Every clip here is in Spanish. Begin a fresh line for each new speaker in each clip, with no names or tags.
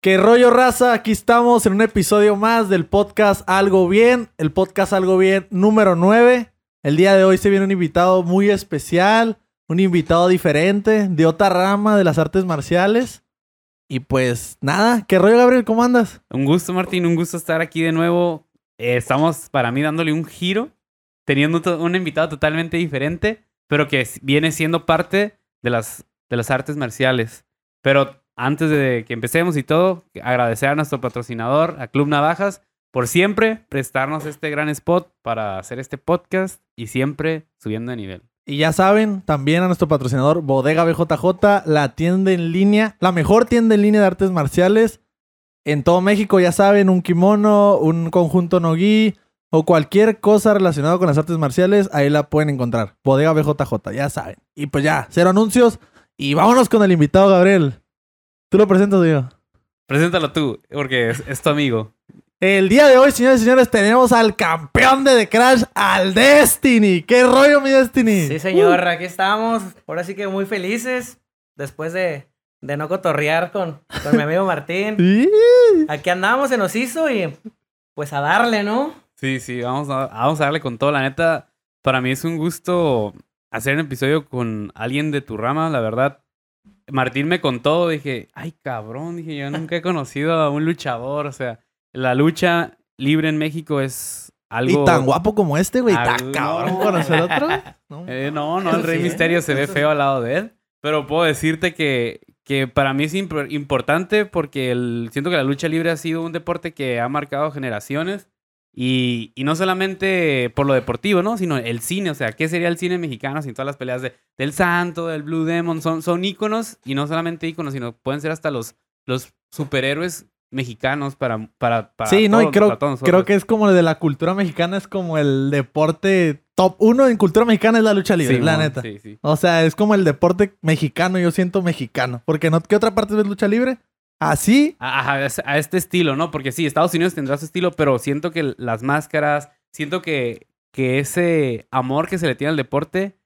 ¿Qué rollo raza? Aquí estamos en un episodio más del podcast Algo Bien, el podcast Algo Bien número 9. El día de hoy se viene un invitado muy especial, un invitado diferente, de otra rama de las artes marciales. Y pues nada, ¿qué rollo Gabriel? ¿Cómo andas?
Un gusto Martín, un gusto estar aquí de nuevo. Eh, estamos para mí dándole un giro, teniendo un invitado totalmente diferente, pero que viene siendo parte de las, de las artes marciales. Pero antes de que empecemos y todo, agradecer a nuestro patrocinador, a Club Navajas, por siempre prestarnos este gran spot para hacer este podcast y siempre subiendo de nivel.
Y ya saben, también a nuestro patrocinador Bodega BJJ, la tienda en línea, la mejor tienda en línea de artes marciales en todo México, ya saben, un kimono, un conjunto nogi o cualquier cosa relacionada con las artes marciales, ahí la pueden encontrar. Bodega BJJ, ya saben. Y pues ya, cero anuncios y vámonos con el invitado Gabriel. Tú lo presentas, Diego.
Preséntalo tú, porque es, tu amigo.
El día de hoy, señores y señores, tenemos al campeón de The Crash, al Destiny. ¿Qué rollo, mi Destiny?
Sí, señor, aquí estamos. Ahora sí que muy felices. Después de, no cotorrear con, con mi amigo Martín. Aquí andamos, se nos hizo y pues a darle, ¿no?
Sí, sí, vamos a, vamos a darle con todo. La neta, para mí es un gusto hacer un episodio con alguien de tu rama, la verdad. Martín me contó, dije, ay cabrón, dije, yo nunca he conocido a un luchador, o sea, la lucha libre en México es algo...
Y tan guapo como este, güey, tan cabrón conocer otro.
No, eh, no, no, el Rey Misterio se ve feo al lado de él, pero puedo decirte que, que para mí es importante porque el, siento que la lucha libre ha sido un deporte que ha marcado generaciones y, y, no solamente por lo deportivo, ¿no? Sino el cine, o sea, ¿qué sería el cine mexicano sin todas las peleas de, del Santo, del Blue Demon? Son, son íconos y no solamente íconos, sino pueden ser hasta los, los superhéroes mexicanos para, para, para
Sí, no, y creo, creo que es como de la cultura mexicana, es como el deporte top uno en cultura mexicana es la lucha libre, la neta. Sí, sí. O sea, es como el deporte mexicano, yo siento mexicano. Porque no, ¿qué otra parte es lucha libre? Así.
A, a, este estilo, ¿no? Porque sí, Estados Unidos tendrá su estilo, pero siento que las máscaras, siento que, que ese amor que se le tiene al deporte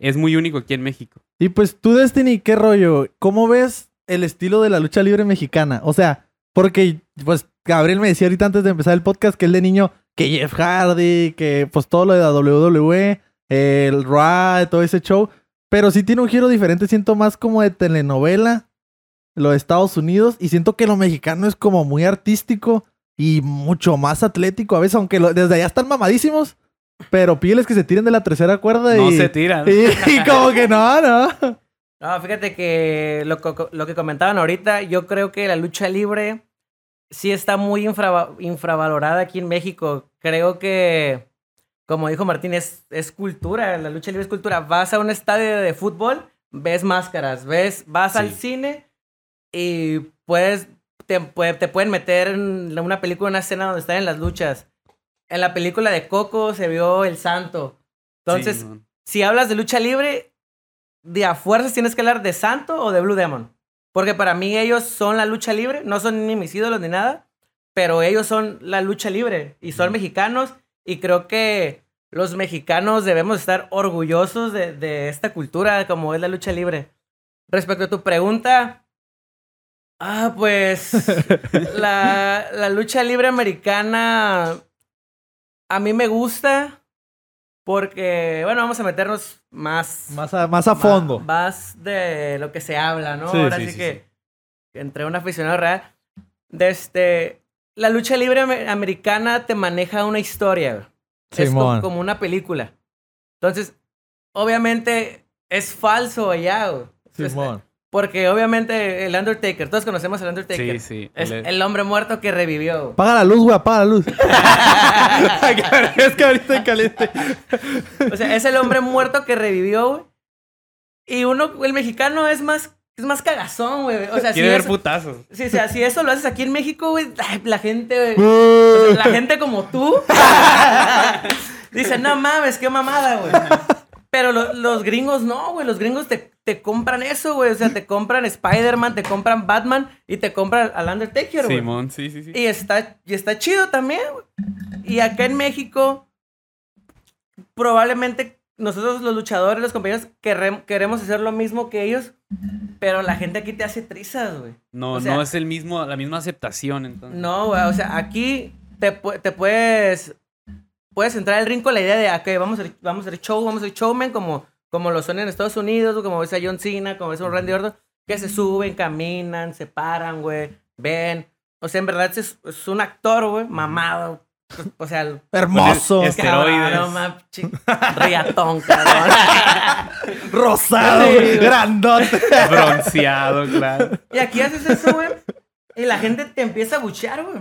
es muy único aquí en México.
Y pues tú, Destiny, ¿qué rollo? ¿Cómo ves el estilo de la lucha libre mexicana? O sea, porque, pues, Gabriel me decía ahorita antes de empezar el podcast que él de niño, que Jeff Hardy, que pues todo lo de la WWE, el Raw, todo ese show. Pero sí tiene un giro diferente, siento más como de telenovela lo de Estados Unidos y siento que lo mexicano es como muy artístico y mucho más atlético a veces, aunque desde allá están mamadísimos, pero pídeles que se tiren de la tercera cuerda y...
No se tiran.
Y, como que no, no.
No, fíjate que lo, lo, que comentaban ahorita, yo creo que la lucha libre sí está muy infravalorada aquí en México. Creo que, como dijo Martín, es, es cultura, la lucha libre es cultura. Vas a un estadio de fútbol, ves máscaras, ves, vas al cine y puedes, te, te pueden meter en una película, una escena donde están en las luchas. En la película de Coco se vio El Santo. Entonces, si hablas de lucha libre, de a fuerzas tienes que hablar de Santo o de Blue Demon. Porque para mí ellos son la lucha libre, no son ni mis ídolos ni nada, pero ellos son la lucha libre y son mexicanos y creo que los mexicanos debemos estar orgullosos de, de esta cultura como es la lucha libre. Respecto a tu pregunta, Ah, pues la, la, lucha libre americana a mí me gusta porque, bueno, vamos a meternos más...
Más a, más a fondo.
Más, de lo que se habla, ¿no? Ahora sí, que entre un aficionado real. Desde, este, la lucha libre americana te maneja una historia. Es como, como, una película. Entonces, obviamente es falso allá. Simón. Porque obviamente el Undertaker, todos conocemos al Undertaker. Sí, sí. Es el, hombre muerto que revivió.
Paga la luz, güey, apaga la luz. es que ahorita caliente.
o sea, es el hombre muerto que revivió, güey. Y uno, el mexicano es más, es más cagazón, güey. O sea,
Quiere ver putazos.
Sí, o sea, si eso lo haces aquí en México, güey, la gente, güey. la gente como tú. dice, no mames, qué mamada, güey. Pero los gringos no, güey. Los gringos te te compran eso, güey. O sea, te compran Spider-Man, te compran Batman y te compran al Undertaker, güey.
Simón, sí, sí, sí.
Y está, y está chido también, güey. Y acá en México, probablemente nosotros los luchadores, los compañeros, queremos hacer lo mismo que ellos, pero la gente aquí te hace trizas, güey.
No,
O sea-
no es el mismo, la misma aceptación, entonces.
No, güey, o sea, aquí te, te puedes puedes entrar al ring con la idea de, ok, vamos a, hacer- vamos a hacer show, vamos a hacer showman como, como lo son en Estados Unidos, como ves a John Cena, como ves a un Randy Orton, que se suben, caminan, se paran, güey, ven. O sea, en verdad es, es un actor, güey, mamado. O sea, el
Hermoso.
Es- Esteroides.
cabrón, riatón, cabrón.
Rosado,
Sí, güey.
grandote.
Bronceado, claro.
Y aquí haces eso, güey. Y la gente te empieza a buchear, güey.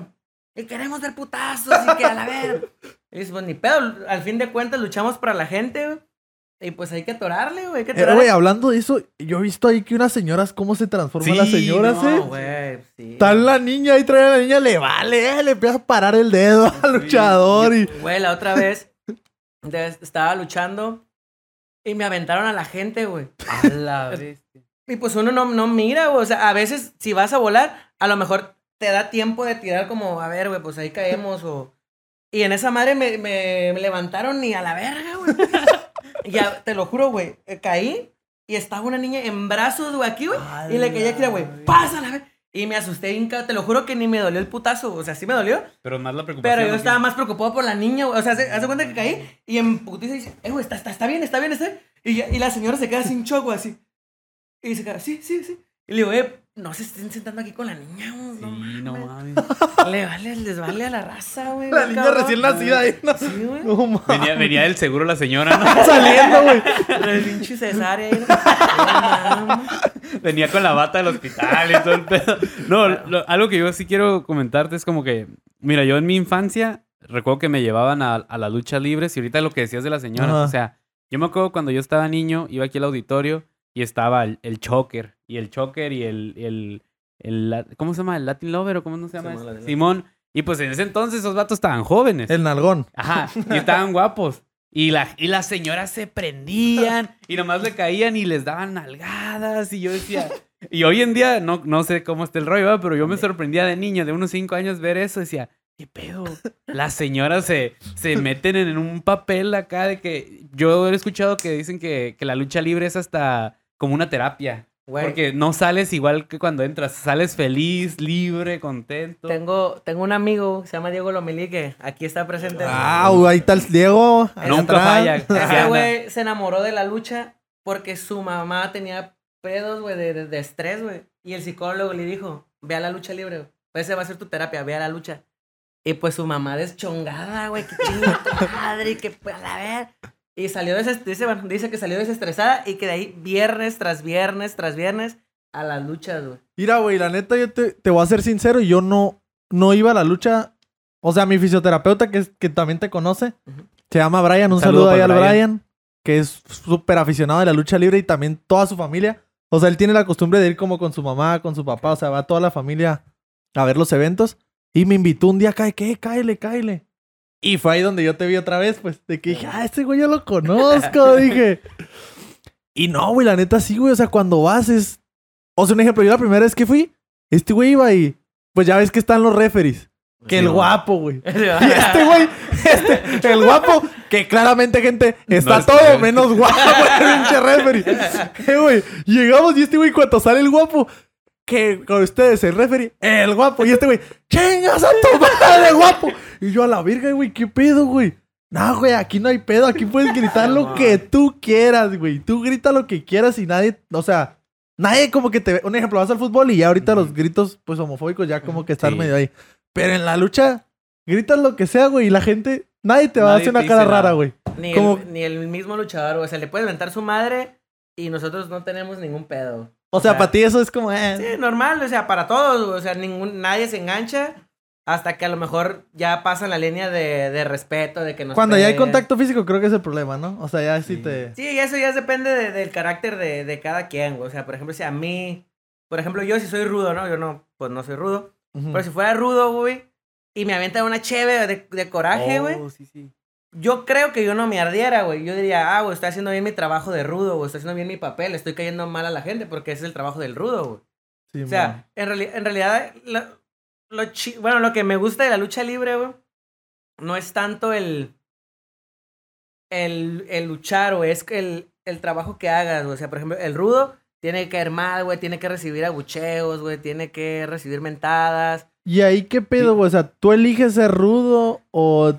Y queremos ver putazos y que a la ver. Y dices, pues ni pedo. Al fin de cuentas luchamos para la gente, güey. Y pues hay que atorarle, güey. Hay que
Eh. Güey, hablando de eso, yo he visto ahí que unas señoras, cómo se transforman
Sí,
las señoras,
no,
eh.
güey, sí.
Está la niña ahí, trae a la niña, le vale, eh, le empieza a parar el dedo al luchador y...
Güey, la otra vez estaba luchando y me aventaron a la gente, güey.
A la bestia.
Y pues uno no, no mira, güey. O sea, a veces si vas a volar, a lo mejor te da tiempo de tirar como, a ver, güey, pues ahí caemos o... Y en esa madre me, me, me levantaron y a la verga, güey. Ya, te lo juro, güey, eh, caí y estaba una niña en brazos, güey, aquí, güey. Y le caí aquí, güey, pásala, güey. Y me asusté, cabrón. te lo juro que ni me dolió el putazo, o sea, sí me dolió,
Pero más la preocupación.
pero yo estaba más preocupado por la niña, güey. O sea, hace, hace cuenta que caí y en putiza dice, eh, güey, está, está, está bien, está bien, está bien. Y, ya- y la señora se queda sin güey, así. Y se queda, sí, sí, sí. Y le digo, eh, no se estén sentando aquí con la niña, güey. no
Sí, no
mames".
mames.
Le vale, les vale a la raza, güey.
La niña
cabrón.
recién nacida ahí, ¿no?
Sí, güey.
No, ma-
Venía, venía del seguro la señora, ¿no?
saliendo, güey.
El pinche cesárea ahí. No mames.
Venía con la bata del hospital y todo el pedo. No, lo- algo que yo sí quiero comentarte es como que, mira, yo en mi infancia recuerdo que me llevaban a, a las luchas libres y ahorita lo que decías de la señora, o sea, yo me acuerdo cuando yo estaba niño, iba aquí al auditorio y estaba el, el choker y el choker y el, el, ¿cómo se llama? ¿El Latin Lover o cómo no se llama?
Simón,
ese?
Latin
Simón. Y pues en ese entonces esos vatos estaban jóvenes.
El nalgón.
Ajá, y estaban guapos. Y, la, y las señoras se prendían y nomás le caían y les daban nalgadas. Y yo decía. Y hoy en día, no, no sé cómo está el rollo, ¿verdad? pero yo me sorprendía de niño, de unos cinco años, ver eso. Decía, ¿qué pedo? Las señoras se, se meten en un papel acá de que. Yo he escuchado que dicen que, que la lucha libre es hasta como una terapia.
Güey,
Porque no sales igual que cuando entras. Sales feliz, libre, contento.
tengo, tengo un amigo se llama Diego Lomelí que aquí está presente.
Ah, güey, ahí está el Diego.
Nunca falla.
Ese güey se enamoró de la lucha porque su mamá tenía pedos, güey, de, de- de estrés, güey. Y el psicólogo le dijo, ve a la lucha libre, güey. Pues esa va a ser tu terapia, ve a la lucha. Y pues su mamá deschongada, güey, que chinga tu madre, que pues a ver. Y salió dice, bueno, dice que salió desestresada y que de ahí viernes tras viernes tras viernes a las luchas, güey.
Mira, güey, la neta, yo te, te voy a ser sincero, yo no, no iba a la lucha. O sea, mi fisioterapeuta, que, que también te conoce, se llama Brian. Un,
Un saludo
saludo, ahí al. Brian. que es súper aficionado de la lucha libre y también toda su familia. O sea, él tiene la costumbre de ir como con su mamá, con su papá, o sea, va toda la familia a ver los eventos. Y me invitó un día, cae, ¿qué? Cáele, cáele. Y fue ahí donde yo te vi otra vez, pues, de que dije, ah, este güey yo lo conozco, dije. Y no, güey, la neta sí, güey, o sea, cuando vas es... O sea, un ejemplo, yo la primera vez que fui, este güey iba y... Pues ya ves que están los referees. Que el guapo, güey. Y este güey, este, el guapo, que claramente, gente, está
es
todo menos guapo, el pinche referee. Eh, güey, llegamos y este güey, cuando sale el guapo, que con ustedes, el referee, el guapo, y este güey, chingas a tu madre, guapo. Y yo a la virga, güey, ¿qué pedo, güey? No, güey, aquí no hay pedo, aquí puedes gritar lo que tú quieras, güey. Tú grita lo que quieras y nadie, o sea, nadie como que te ve. Un ejemplo, vas al fútbol y ya ahorita los gritos, pues homofóbicos, ya como que están
Sí.
medio ahí. Pero en la lucha, gritas lo que sea, güey, y la gente, nadie te va a hacer una cara rara, güey.
Ni,
Como-
el, ni el mismo luchador, güey. O sea, le puede inventar su madre y nosotros no tenemos ningún pedo.
O sea,
sea,
para ti eso es como, eh.
Sí, normal, o sea, para todos, güey, o sea, ningún, nadie se engancha hasta que a lo mejor ya pasan la línea de, de respeto, de que nos
Cuando ya hay contacto físico, creo que es el problema, ¿no? O sea, ya sí,
Sí.
te.
Sí, eso ya depende de- del carácter de, de cada quien, güey. O sea, por ejemplo, si a mí, por ejemplo, yo si soy rudo, ¿no? Yo no, pues no soy rudo. Pero si fuera rudo, güey, y me avienta una cheve de, de coraje, güey,
Oh, sí, sí.
Yo creo que yo no me ardiera, güey. Yo diría, ah, güey, estoy haciendo bien mi trabajo de rudo, güey, estoy haciendo bien mi papel, estoy cayendo mal a la gente porque ese es el trabajo del rudo, güey.
Sí,
O sea, en, reali- en realidad, lo, lo chi- bueno, lo que me gusta de la lucha libre, güey, no es tanto el... el, el luchar, güey, es el, el trabajo que hagas, güey. O sea, por ejemplo, el rudo tiene que caer mal, güey, tiene que recibir abucheos, güey, tiene que recibir mentadas.
¿Y ahí qué pedo, güey? O sea, ¿tú eliges ser rudo o,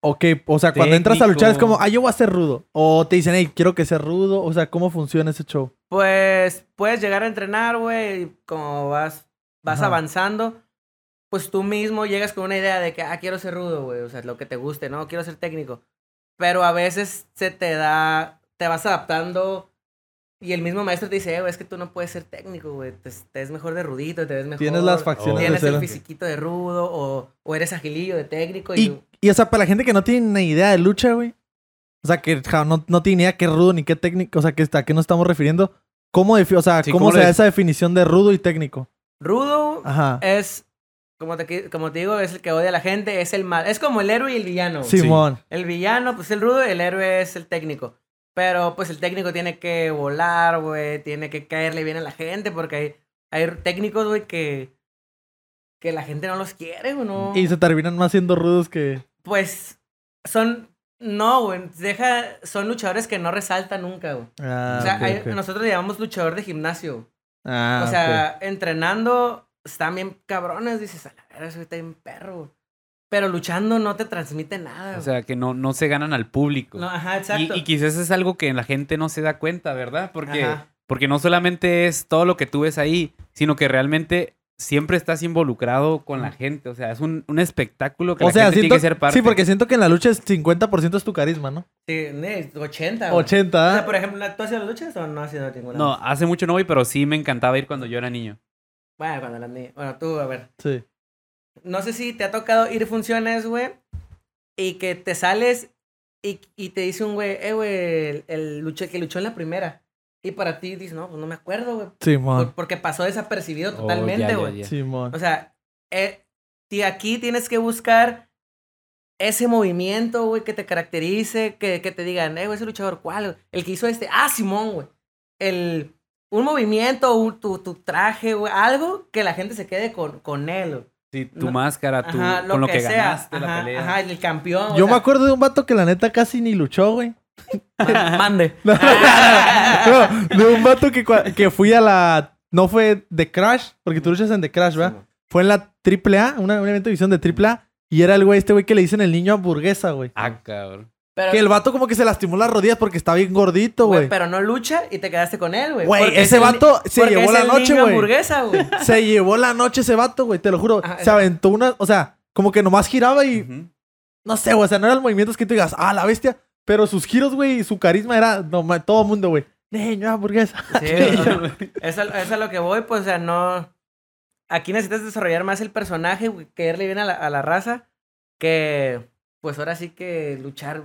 o qué? O sea, cuando entras a luchar es como, ah, yo voy a ser rudo. O te dicen, hey, quiero que sea rudo. O sea, ¿cómo funciona ese show?
Pues puedes llegar a entrenar, güey, como vas, vas
Ajá.
avanzando, pues tú mismo llegas con una idea de que, ah, quiero ser rudo, güey, o sea, lo que te guste, ¿no? Quiero ser técnico. Pero a veces se te da, te vas adaptando y el mismo maestro te dice, eh, güey, es que tú no puedes ser técnico, güey, te, te ves mejor de rudito, te ves mejor.
Tienes las facciones de
Tienes
ser.
el fisiquito de rudo o, o eres agilillo de técnico y...
Y, y, o sea, para la gente que no tiene ni idea de lucha, güey. O sea, que ja, no, no tiene ni idea qué rudo ni qué técnico. O sea, que, a qué nos estamos refiriendo. ¿Cómo, defi- o sea,
Sí,
¿cómo
¿cómo
se da esa definición de rudo y técnico?
Rudo
Ajá.
es, como te, como te digo, es el que odia a la gente, es el mal, es como el héroe y el villano. güey.
Simón.
El villano, pues el rudo, el héroe es el técnico. Pero pues el técnico tiene que volar, güey, tiene que caerle bien a la gente, porque hay, hay técnicos, güey, que, que la gente no los quiere, güey, no.
Y se terminan más siendo rudos que.
Pues son, no, güey, deja, son luchadores que no resaltan nunca, güey.
Ah,
o sea, hay- nosotros le llamamos luchador de gimnasio.
Ah,
o sea, entrenando están bien cabrones, dices, a la verga, está bien perro, güey. Pero luchando no te transmite nada,
O sea, que no, no se ganan al público.
No, ajá,
y,
exacto.
y quizás es algo que la gente no se da cuenta, ¿verdad? Porque,
Ajá.
porque no solamente es todo lo que tú ves ahí, sino que realmente siempre estás involucrado con la gente. O sea, es un, un espectáculo que
o
la
sea,
gente
siento,
tiene que ser parte.
sí, porque siento que en la lucha es 50% es tu carisma, ¿no?
Sí, ne- 80. güey.
80,
O sea, por ejemplo, ¿tú has ido a las luchas o no has ido a ninguna?
No, hace mucho no voy, pero sí me encantaba ir cuando yo era niño.
Bueno, cuando eras niño. Bueno, tú, a ver.
Sí.
No sé si te ha tocado ir a funciones, güey, y que te sales y, y te dice un güey, eh, güey, el, el que luchó en la primera. Y para ti dices, no, pues no me acuerdo, güey. por-
Simón.
porque pasó desapercibido
Oh,
totalmente, güey.
Simón.
O sea, eh, y aquí tienes que buscar ese movimiento, güey, que te caracterice, que, que te digan, eh, güey, ese luchador, ¿cuál? El que hizo este, ah, Simón, güey. El, un movimiento, un- tu, tu traje, güey, algo que la gente se quede con, con él, güey.
Sí, tu
No.
máscara, tu,
Ajá,
con lo que,
sea.
ganaste la pelea.
Ajá, el campeón. o
Yo
sea,
me acuerdo de un vato que la neta casi ni luchó, güey.
ma- Mande.
No, no, de un vato que, que fui a la. No fue de Crash, porque tú luchas en The Crash, ¿verdad? Fue en la AAA, una, un evento de visión de AAA. Y era el güey, este güey que le dicen el niño hamburguesa, güey.
Ah, cabrón.
Pero,
Que el vato como que se lastimó las rodillas porque está bien gordito,
güey,
güey.
pero no lucha y te quedaste con él, güey.
Güey, ese
es el
vato se llevó
es
la
el
noche, güey.
hamburguesa, güey.
Se llevó la noche ese vato, güey, te lo juro.
Ajá,
se aventó una, o sea, como que nomás giraba y no sé, güey, o sea, no eran movimientos que tú digas, ah, la bestia, pero sus giros, güey, y su carisma era no, todo mundo, güey. Niño hamburguesa.
Sí, eso, eso es a lo que voy, pues, o sea, no... Aquí necesitas desarrollar más el personaje, güey, caerle bien a la, a la raza, que, pues, ahora sí que luchar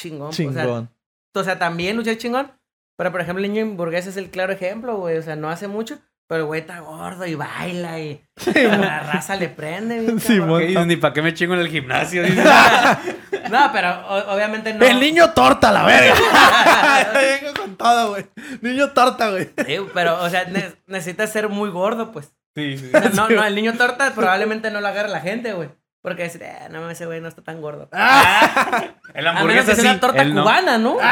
chingón. pues, O, sea,
Chingón.
o sea, también luchar chingón, pero, por ejemplo, el niño hamburguesa es el claro ejemplo, güey, o sea, no hace mucho, pero el güey está gordo y baila y la raza le prende, bien
Sí.
Ni para qué me chingo en el gimnasio. dices.
No, pero o- obviamente no.
El niño torta, la verga. Vengo con todo, güey. Niño torta, güey.
Sí, pero, o sea, ne- necesitas ser muy gordo, pues.
sí, sí.
O sea, no, no, el niño torta probablemente no lo agarre la gente, güey. Porque decir, eh, no, ese güey no está tan gordo.
El
A menos
hamburguesa
que sea
sí.
una torta
no.
cubana, ¿no?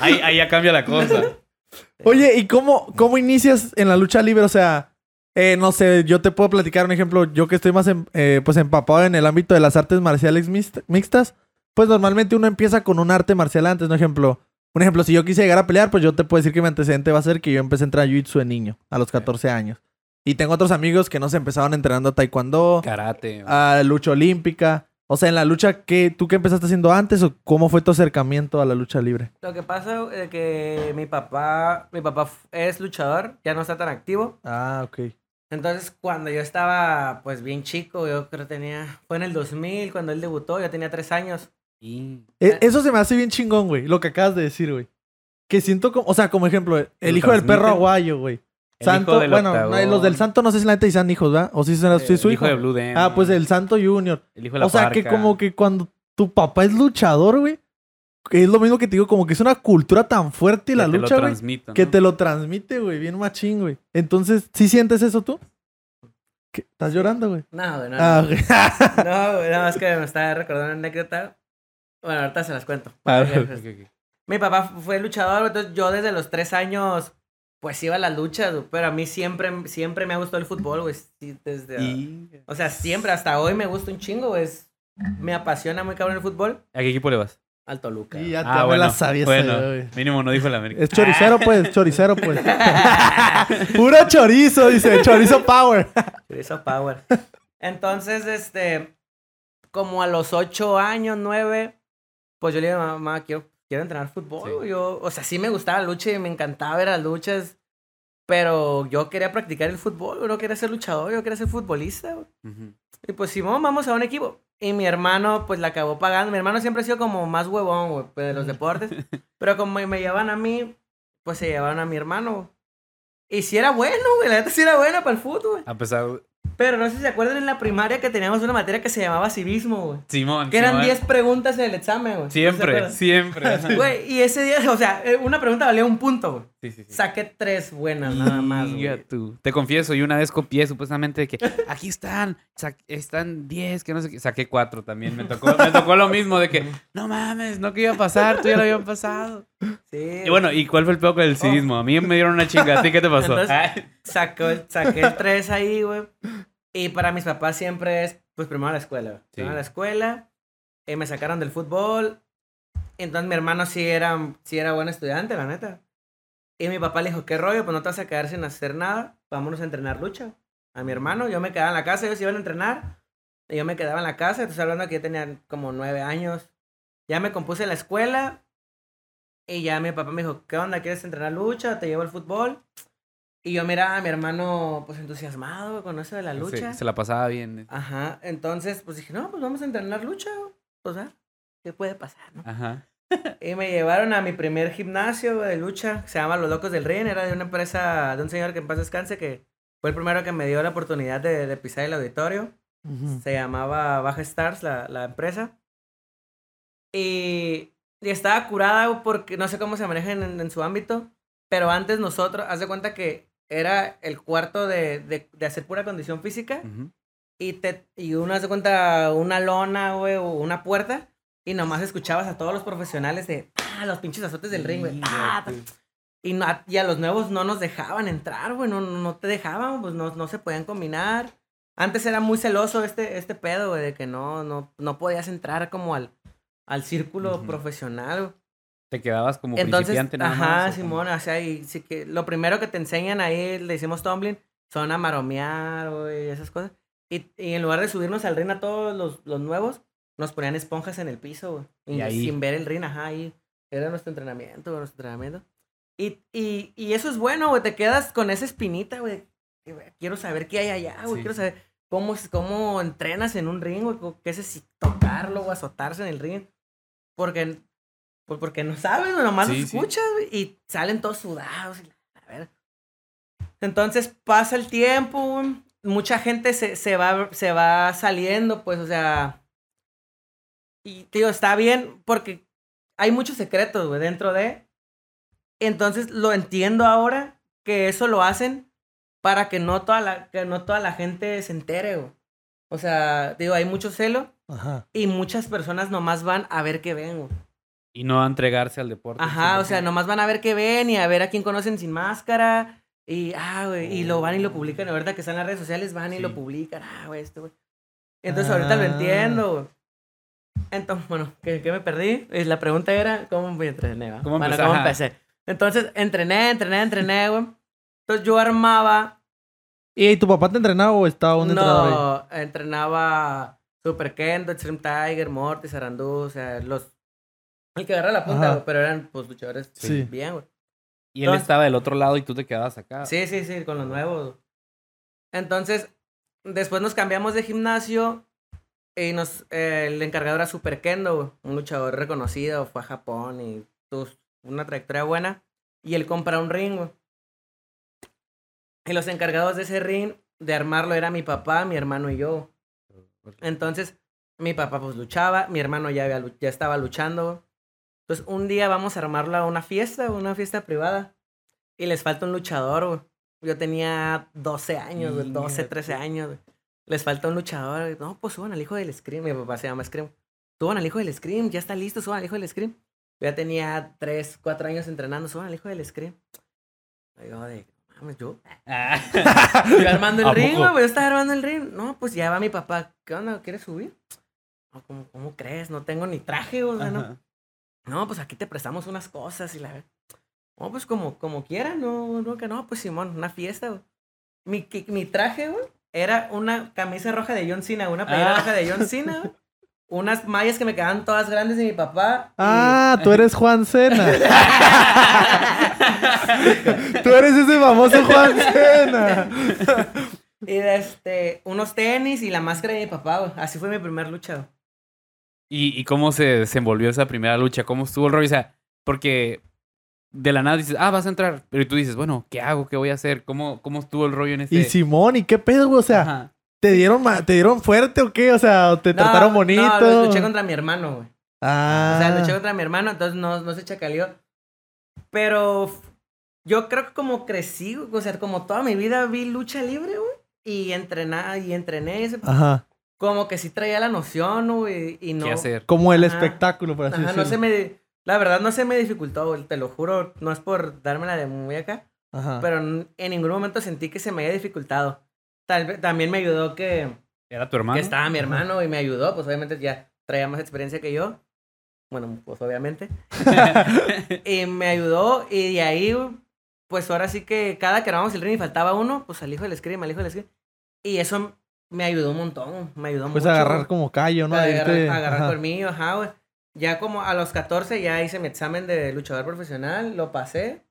Ahí, ahí ya cambia la cosa.
Oye, ¿y cómo, cómo inicias en la lucha libre? O sea, eh, no sé, yo te puedo platicar un ejemplo. Yo que estoy más eh, pues empapado en el ámbito de las artes marciales mixta- mixtas, pues normalmente uno empieza con un arte marcial antes, ¿no? Ejemplo, un ejemplo, si yo quise llegar a pelear, pues yo te puedo decir que mi antecedente va a ser que yo empecé a entrar a Jiu-Jitsu de niño, a los 14 años. Y tengo otros amigos que no se empezaron entrenando taekwondo,
Karate.
a lucha olímpica. O sea, en la lucha, ¿qué, ¿tú qué empezaste haciendo antes o cómo fue tu acercamiento a la lucha libre?
Lo que pasa es que mi papá, mi papá es luchador, ya no está tan activo.
Ah, ok.
Entonces, cuando yo estaba, pues, bien chico, yo creo que tenía... Fue en el 2000, cuando él debutó, yo tenía tres años.
Y-
E- Eso se me hace bien chingón, güey. Lo que acabas de decir, güey. Que siento como, o sea, como ejemplo, el hijo del perro aguayo, güey.
El
Santo,
hijo del
bueno, los del santo no sé si la neta sean hijos, ¿verdad? O si es su
el
hijo.
hijo de Blue Demon.
ah, pues el santo junior.
El hijo de la
O sea, que como que cuando tu papá es luchador, güey. Es lo mismo que te digo, como que es una cultura tan fuerte
Que
la
te lo
lucha, güey. Que te lo transmite, güey. Bien machín, güey. Entonces, ¿sí sientes eso tú? ¿Qué? ¿Estás llorando, güey?
No, güey, no.
Ah,
no. güey, nada más que me estaba recordando una anécdota. Bueno, ahorita se las cuento. Mi papá fue luchador, entonces yo desde los tres años, pues iba a las luchas, pero a mí siempre, siempre me ha gustado el fútbol, güey. sí, desde,
¿Y
O sea, siempre, hasta hoy me gusta un chingo, güey. Me apasiona muy cabrón el fútbol.
a qué equipo le vas?
Al Toluca.
Y ya te
Ah, bueno,
la sabías.
bueno.
güey.
Mínimo no dijo el América.
Es choricero, pues, choricero, pues. Puro chorizo, dice, chorizo power.
Chorizo Power. Entonces, este, como a los ocho años, nueve, pues yo le dije, mamá, quiero, quiero entrenar fútbol.
Sí.
güey". Yo, o sea, sí me gustaba la lucha y me encantaba ver las luchas, pero yo quería practicar el fútbol, yo no quería ser luchador, yo quería ser futbolista. güey.
Ujú.
Y pues Simón, vamos a un equipo. Y mi hermano, pues la acabó pagando. Mi hermano siempre ha sido como más huevón, güey, pues, de los deportes. Pero como me llevan a mí, pues se llevaban a mi hermano. Y si era bueno, güey, la neta sí era bueno para el fútbol.
A pesar
Pero no sé si se acuerdan en la primaria que teníamos una materia que se llamaba civismo, güey.
Simón.
Que eran
Simón.
10 preguntas en el examen, güey. ¿No se
Siempre, siempre.
Güey, y ese día, o sea, eh, una pregunta valía un punto, güey.
Sí, sí, sí.
Saqué tres buenas nada más, güey.
tú. Te confieso, yo una vez copié supuestamente de que aquí están, están 10, que no sé qué. Saqué 4 también. Me tocó, me tocó lo mismo de que, no mames, no que iba a pasar, tú ya lo habían pasado.
Sí.
Y bueno, ¿y cuál fue el peor con el civismo? A mí me dieron una chinga, ¿a ti qué te pasó?
Entonces- Sacó, saqué el 3 ahí, güey. Y para mis papás siempre es, pues primero la escuela. güey. Primero
Sí.
la escuela. eh, me sacaron del fútbol. Entonces mi hermano sí era, sí era buen estudiante, la neta. Y mi papá le dijo, ¿qué rollo? Pues no te vas a quedar sin hacer nada. Vámonos a entrenar lucha. A mi hermano, yo me quedaba en la casa, ellos iban a entrenar. Y yo me quedaba en la casa. Entonces hablando que yo tenía como nueve años. Ya me compuse en la escuela. Y ya mi papá me dijo, ¿qué onda? ¿Quieres entrenar lucha? ¿Te llevo al fútbol? Y yo miraba a mi hermano, pues entusiasmado con eso de la lucha.
Se, se la pasaba bien.
Ajá, entonces, pues dije, no, pues vamos a entrenar lucha. Pues, ah, ¿qué puede pasar, no?
Ajá.
Y me llevaron a mi primer gimnasio de lucha, que se llama Los Locos del Ring. Era de una empresa, de un señor que en paz descanse, que fue el primero que me dio la oportunidad de, de pisar el auditorio. Se llamaba Baja Stars, la, la empresa. Y, y estaba curada porque no sé cómo se maneja en, en su ámbito, pero antes nosotros, haz de cuenta que era el cuarto de, de, de hacer pura condición física y, te, y uno hace cuenta una lona, güey, o una puerta y nomás escuchabas a todos los profesionales de, ah, los pinches azotes del ring, güey. ah, y, no- y a los nuevos no nos dejaban entrar, güey, no, no te dejaban, pues no, no se podían combinar. Antes era muy celoso este, este pedo, güey, de que no, no, no podías entrar como al, al círculo
Ujú.
profesional. güey.
Te quedabas como
Entonces,
principiante nada
ajá,
más. ¿o cómo?
Simón, o sea, y sí que lo primero que te enseñan ahí, le decimos tumbling, son a maromear, güey, esas cosas. Y, y en lugar de subirnos al ring a todos los, los nuevos, nos ponían esponjas en el piso, güey.
Y ahí.
sin ver el ring, ajá, ahí. Era nuestro entrenamiento, güey, nuestro entrenamiento. Y, y, y eso es bueno, güey, te quedas con esa espinita, güey. Quiero saber qué hay allá, güey,
Sí.
quiero saber cómo, cómo entrenas en un ring, güey, qué es si tocarlo o azotarse en el ring. Porque pues porque no sabes, güey, nomás
Sí,
los
sí.
escuchas güey, y salen todos sudados. a ver. Entonces pasa el tiempo, mucha gente se, se, va, se va saliendo, pues, o sea. Y, tío, está bien porque hay muchos secretos, güey, dentro de. Entonces lo entiendo ahora que eso lo hacen para que no toda la, que no toda la gente se entere, güey. O sea, digo, hay mucho celo
Ajá.
y muchas personas nomás van a ver qué ven, güey.
Y no a entregarse al deporte.
Ajá, o sea, nomás van a ver qué ven y a ver a quién conocen sin máscara. Y, ah, güey, y lo van y lo publican. Ahorita que están las redes sociales, van y
Sí.
lo publican. Ah, güey, esto, güey. Entonces ahorita lo
Ah.
entiendo, güey. Entonces, bueno, ¿qué, qué me perdí? Eh, La pregunta era, ¿cómo me entrené? va?
¿Cómo
bueno? ¿cómo empecé? Entonces, entrené, entrené, entrené, güey. Entonces yo armaba...
¿Y tu papá te entrenaba o estaba un entrenador?
No, entrenaba Super Kendo, Extreme Tiger, Mortis, Arandú, o sea, los... El que agarra la punta, güey, pero eran, pues, luchadores
Sí.
bien, güey.
Y él estaba del otro lado y tú te quedabas acá.
Sí, sí, sí, con los nuevos. Entonces, después nos cambiamos de gimnasio y nos, eh, el encargado era Super Kendo, güey, un luchador reconocido, fue a Japón y tuvo una trayectoria buena. Y él compra un ring, güey. Y los encargados de ese ring, de armarlo, era mi papá, mi hermano y yo. Entonces, mi papá pues luchaba, mi hermano ya, había ya estaba luchando. Entonces, un día vamos a armarlo a una fiesta, una fiesta privada. Y les falta un luchador, güey. Yo tenía 12 años, güey, 12,
Inga
13
tú.
años, güey. Les falta un luchador. No, pues suban al hijo del Scream. Mi papá se llama Scream. suban al hijo del Scream, ya está listo, suban al hijo del Scream. Yo ya tenía 3, 4 años entrenando, suban al hijo del Scream. Yo de, mames, yo.
Ah.
Yo armando el
¿A
ring, güey, yo estaba armando el ring. No, pues ya va mi papá. ¿Qué onda? ¿Quieres subir? No, ¿cómo, cómo crees? No tengo ni traje, o sea, no. No, pues aquí te prestamos unas cosas y la No, pues como, como quieran, no, no, que no, pues Simón, una fiesta, güey. Mi, mi traje, güey, era una camisa roja de John Cena, una playera
Ah.
roja de John Cena, güey, unas mallas que me quedaban todas grandes de mi papá. y-
Ah, tú eres Juan Cena. tú eres ese famoso Juan Cena.
Y este, unos tenis y la máscara de mi papá, güey. Así fue mi primer lucha, güey.
¿Y, ¿Y cómo se desenvolvió esa primera lucha? ¿Cómo estuvo el rollo? O sea, porque de la nada dices, ah, vas a entrar. Pero tú dices, bueno, ¿qué hago? ¿Qué voy a hacer? ¿Cómo, cómo estuvo el rollo en ese...?
Y Simón, ¿y qué pedo, güey? O sea,
Ajá.
¿Te dieron, ¿te dieron fuerte o qué? O sea, ¿o ¿te
No,
trataron bonito?
No, luché contra mi hermano, güey.
Ah.
O sea, luché contra mi hermano, entonces no, no se chacaleó. Pero yo creo que como crecí, o sea, como toda mi vida vi lucha libre, güey. Y entrená, y entrené ese-
Ajá.
Como que sí traía la noción, güey. Y no.
¿Qué hacer?
Como el
Ajá.
espectáculo, por así
Ajá, no
decirlo.
se me. La verdad no se me dificultó, güey, te lo juro. No es por dármela de muy acá.
Ajá.
Pero en ningún momento sentí que se me haya dificultado. Tal también me ayudó que,
¿Era tu hermano?
que estaba mi hermano y me ayudó. Pues obviamente ya traía más experiencia que yo. Bueno, pues obviamente. Y me ayudó y de ahí, pues ahora sí que cada que grabamos el ring y faltaba uno, pues al hijo del scream, al hijo del scream. Y eso me ayudó un montón, me ayudó
Pues
mucho.
agarrar
güey.
como callo, ¿no?
agarrar,
Irte-
agarrar
ajá.
colmillo, ajá, güey. Ya como a los 14 ya hice mi examen de luchador profesional, lo pasé.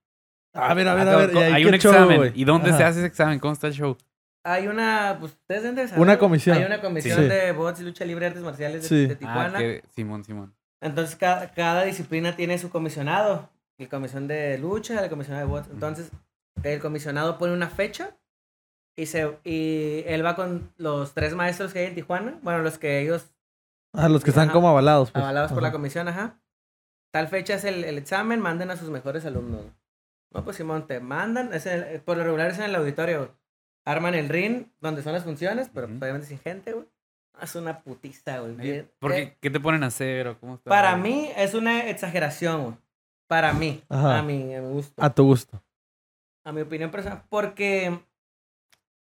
A ver, a ver,
Ah,
a ver.
co-
¿y ahí
Hay un
show,
examen.
güey?
¿Y dónde se hace ese examen? ¿Cómo está el show?
Hay una, pues ustedes deben de saber,
Una comisión.
Hay una comisión
Sí.
de bots y lucha libre artes marciales de,
Sí.
de
Ah,
Tijuana.
que- Simón, Simón.
Entonces, cada, cada disciplina tiene su comisionado. El comisión de lucha, el comisionado de bots. Entonces, el comisionado pone una fecha y, se, y él va con los tres maestros que hay en Tijuana. Bueno, los que ellos,
Ah, los que están
Ajá.
como avalados. Pues.
avalados por la
Ajá.
comisión, ajá. Tal fecha es el, el examen, manden a sus mejores alumnos. No, pues Simón, te mandan. Es el- por lo regular es en el auditorio. Arman el ring donde son las funciones, pero
Ujú.
obviamente sin gente, güey. Es una putiza, güey.
¿Por
eh,
qué? ¿Qué te ponen a hacer o cómo está?
Para mí es una exageración, güey. Para mí.
Ajá.
A mi, a mi gusto.
A tu gusto.
A mi opinión personal. Porque,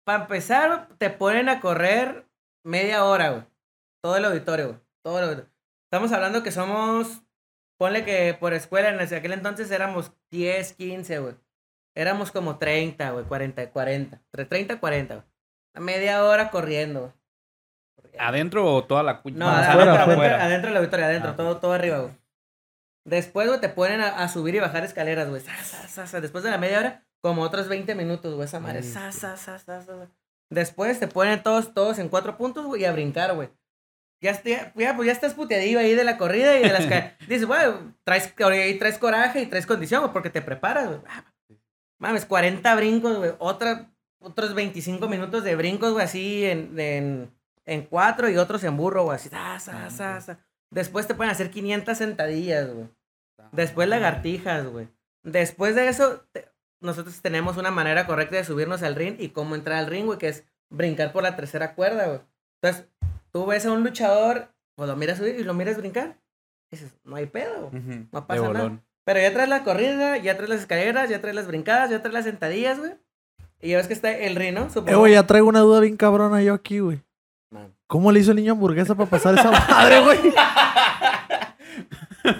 para empezar, te ponen a correr media hora, güey. Todo el auditorio, güey. Todo el auditorio. Estamos hablando que somos, ponle que por escuela, en ese- aquel entonces éramos 10, 15, güey. Éramos como 30, güey, 40, 40. Entre 30 y 40, güey. A media hora corriendo, güey.
¿Adentro o toda la cuña?
No,
Ah,
adentro, adentro, adentro del auditorio, adentro,
Ah,
todo, todo arriba, güey. Después, güey, te ponen a, a subir y bajar escaleras, güey. Después de la media hora, como otros 20 minutos, güey, esa madre.
Ay,
Sa, sa, sa. Después te ponen todos, todos en cuatro puntos, güey, y a brincar, güey. Ya, ya, pues ya estás puteadillo ahí de la corrida y de las Dices, güey, traes, traes coraje y traes condición, güey, porque te preparas, güey. Ah, Mames, 40 brincos, güey. Otra, otros 25 minutos de brincos, güey, así en, en, en cuatro y otros en burro, güey. Así, sa, sa, sa, sa. Después te pueden hacer 500 sentadillas, güey. Después lagartijas, güey. Después de eso, te- nosotros tenemos una manera correcta de subirnos al ring y cómo entrar al ring, güey, que es brincar por la tercera cuerda, güey. Entonces, tú ves a un luchador, pues lo miras subir y lo miras brincar. Y dices, no hay pedo. güey. No pasa nada. Pero ya traes la corrida, ya traes las escaleras, ya traes las brincadas, ya traes las sentadillas, güey. Y ya ves que está el ring, ¿no?
Eh,
Supongo.
güey, ya traigo una duda bien cabrona yo aquí, güey. ¿Cómo le hizo el niño hamburguesa para pasar esa madre, güey?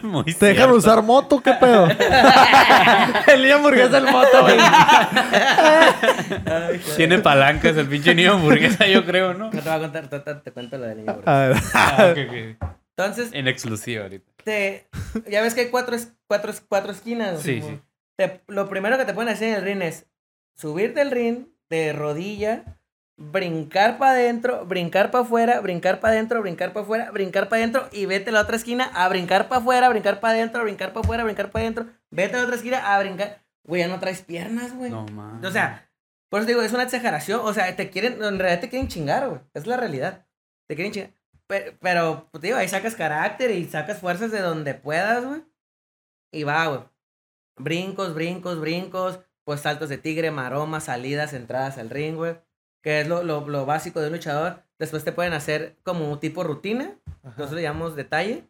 Muy
¿Te dejan usar moto? ¿Qué pedo? el niño hamburguesa el moto, güey.
Ay.
Tiene palancas el pinche niño hamburguesa, yo creo, ¿no?
No te voy a contar, te, te- te cuento lo del niño. güey.
A ver.
Ah, ok, ok.
Entonces,
En exclusiva ahorita.
te, ya ves que hay cuatro, cuatro, cuatro esquinas.
Sí, sí.
Te- lo primero que te pueden hacer en el ring es subirte al ring de rodilla, brincar para adentro, brincar para afuera, brincar para adentro, brincar para afuera, brincar para adentro y vete a la otra esquina a brincar para afuera, brincar para adentro, brincar para afuera, brincar para adentro, vete a la otra esquina a brincar. Güey, ya no traes piernas, güey.
No, man.
O sea, por eso digo, es una exageración. O sea, te quieren, en realidad te quieren chingar, güey. Es la realidad. Te quieren chingar. Pero, pero pues, digo, ahí sacas carácter y sacas fuerzas de donde puedas, güey. Y va, güey. Brincos, brincos, brincos. Pues saltos de tigre, maromas, salidas, entradas al ring, güey. Que es lo, lo, lo básico de un luchador. Después te pueden hacer como tipo rutina. nosotros le llamamos detalle,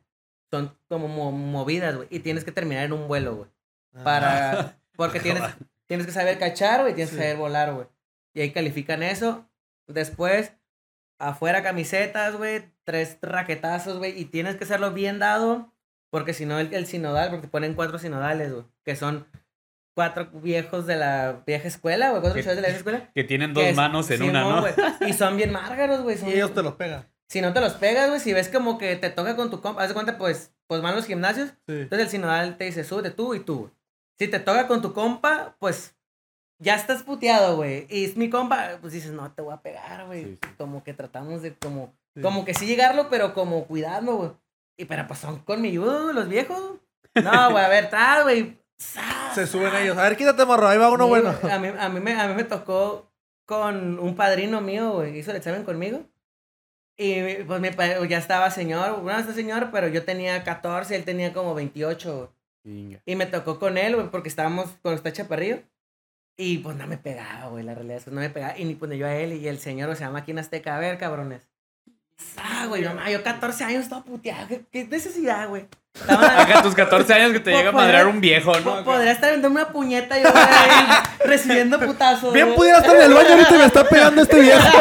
son como mo- movidas, güey. Y tienes que terminar en un vuelo, güey.
Ah.
Para. Porque tienes, tienes que saber cachar, güey, tienes
Sí.
que saber volar, güey. Y ahí califican eso. Después, afuera camisetas, güey, tres raquetazos, güey. Y tienes que hacerlo bien dado. Porque si no, el, el sinodal, porque te ponen cuatro sinodales, güey. Que son cuatro viejos de la vieja escuela, güey. Cuatro
Que-
chavos de la vieja escuela.
Que tienen
que
dos
es-
manos en una, ¿no?
Y son bien márgaros, güey.
Y ellos te los pegan.
Si no te los pegas, güey, si ves como que te toca con tu compa, haz de cuenta, pues, pues van los gimnasios.
Sí.
Entonces el sinodal te dice, súbete tú y tú. Si te toca con tu compa, pues ya estás puteado, güey. Y es mi compa, pues dices, no te voy a pegar, güey.
Sí, sí.
Como que tratamos de, como,
Sí.
como que sí llegarlo, pero como cuidando, güey. Y pero pues son con mi güey, los viejos. No, güey, a ver, tras, güey.
Se suben ellos. A ver, quítate, morro. Ahí va uno bueno.
A mí, a, mí me, a mí me tocó con un padrino mío, güey, hizo el examen conmigo. Y pues mi pa- ya estaba señor, bueno, está señor, pero yo tenía 14, él tenía como 28, güey. Y me tocó con él, güey, porque estábamos con está chaparrillo. Y pues no me pegaba, güey, la realidad es que no me pegaba. Y ni pues yo a él y el señor, o sea, máquina azteca, a ver, cabrones. Ah, güey, mamá, yo 14 años estaba puteado. ¿Qué, qué necesidad, güey? Estaba-
Acá a tus 14 años que te llega a madrear un viejo, ¿no?
po- Podría estar vendiendo una puñeta yo güey, ahí recibiendo putazos.
Bien
güey.
pudiera estar en el baño ahorita y me está pegando este viejo.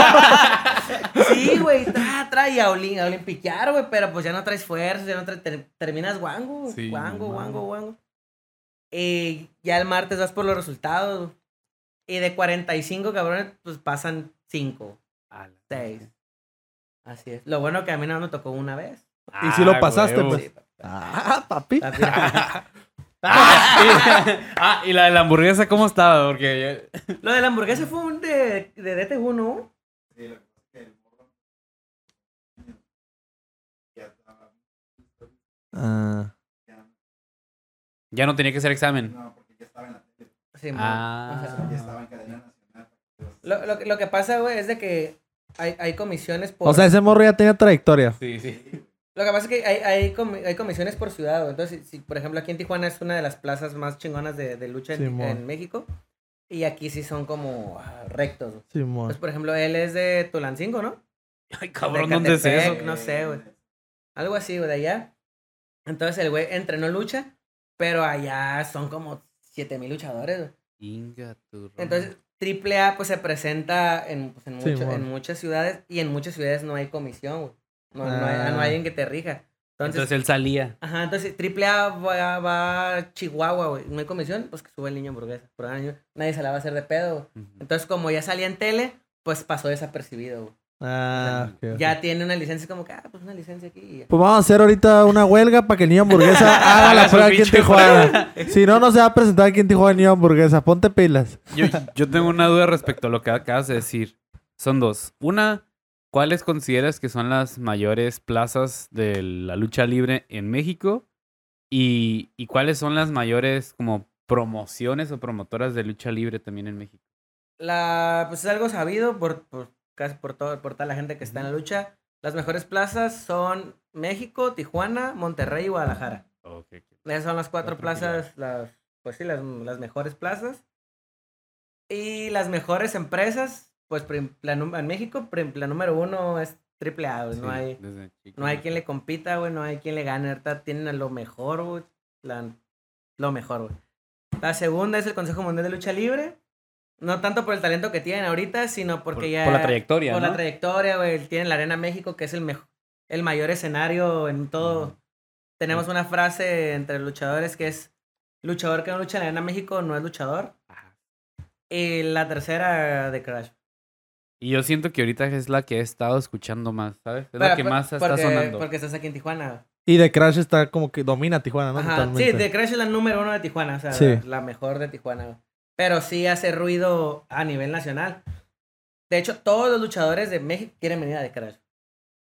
Sí, güey, tra, tra, y a olin- a olimpiquear, güey, pero pues ya no traes fuerza, ya no traes, ter- terminas guango,
Sí,
guango, guango,
mames.
guango. Y ya el martes vas por los resultados, güey. Y de 45 cabrones, pues pasan 5,
A la-
6. Así es. Lo bueno que a mí no me tocó una vez.
Y si lo
Ah,
pasaste,
huevo.
pues.
Sí,
Ah, papi.
papi.
Ah, y, ah, y la de la hamburguesa, ¿cómo estaba? Porque ya-
Lo de la hamburguesa fue un de, de DT1, ¿no?
Ah.
ya no tenía que hacer examen.
Sí,
Ah.
o sea, lo, lo, que- lo que pasa, güey, es de que hay, hay comisiones por...
O sea, ese morro ya tenía trayectoria.
Sí, sí.
Lo que pasa es que hay, hay, comi- hay comisiones por ciudad, güey. Entonces, si, si, por ejemplo, aquí en Tijuana es una de las plazas más chingonas de, de lucha en,
Simón.
en México. Y aquí sí son como ah, rectos. güey.
Simón.
Pues, por ejemplo, él es de Tulancingo, ¿no?
Ay, cabrón,
De
¿dónde es eso?
No sé, güey. Algo así, güey, de allá. Entonces el güey entrenó lucha, pero allá son como 7000 luchadores, güey.
Inga tu
Entonces, AAA pues se presenta en, pues, en,
Sí,
mucho- en muchas ciudades y en muchas ciudades no hay comisión, güey. No, no hay,
Ah.
no hay alguien que te rija. Entonces,
Entonces él salía.
ajá, entonces AAA va, va a Chihuahua, güey. No hay comisión, pues que sube el niño hamburguesa. Por año, nadie se la va a hacer de pedo, güey. Entonces, como ya salía en tele, pues pasó desapercibido, güey.
Ah.
Ya tiene una licencia como que, ah, pues una licencia aquí. y ya.
Pues vamos a hacer ahora una huelga para que el niño hamburguesa haga la prueba aquí en Tijuana. Si no, no se va a presentar aquí en Tijuana el niño hamburguesa. Ponte pilas.
Yo, yo tengo una duda respecto a lo que acabas de decir. Son dos. Una, ¿cuáles consideras que son las mayores plazas de la lucha libre en México? Y, y cuáles son las mayores como promociones o promotoras de lucha libre también en México.
La, pues es algo sabido por, por casi por, todo, por toda la gente que está en la lucha. Las mejores plazas son México, Tijuana, Monterrey y Guadalajara. Esas son las cuatro
Cuatro
plazas, las, pues sí, las, las mejores plazas. Y las mejores empresas, pues la en México, la número uno es AAA, güey. no, hay, no hay quien le compita, güey, no hay quien le gane. Ahorita tienen a lo mejor, güey. la- lo mejor, güey. La segunda es el Consejo Mundial de Lucha Libre. No tanto por el talento que tienen ahorita, sino porque
Por-
ya...
por la trayectoria,
Por
¿no?
la trayectoria, güey. Tienen la Arena México, que es el, mejor, el mayor escenario en todo.
Ujú.
Tenemos una frase entre luchadores que es, luchador que no lucha en la Arena México no es luchador.
Ajá.
Y la tercera de Crash.
Y yo siento que ahorita es la que he estado escuchando más, ¿sabes? Es
Pero,
la que
por-
más está
porque,
sonando.
Porque estás aquí en Tijuana.
Y de Crash está como que domina Tijuana, ¿no?
Ajá, sí, The Crash es la número uno de Tijuana, o sea,
Sí.
la, la mejor de Tijuana. Pero sí hace ruido a nivel nacional. De hecho, todos los luchadores de México quieren venir a The Crash.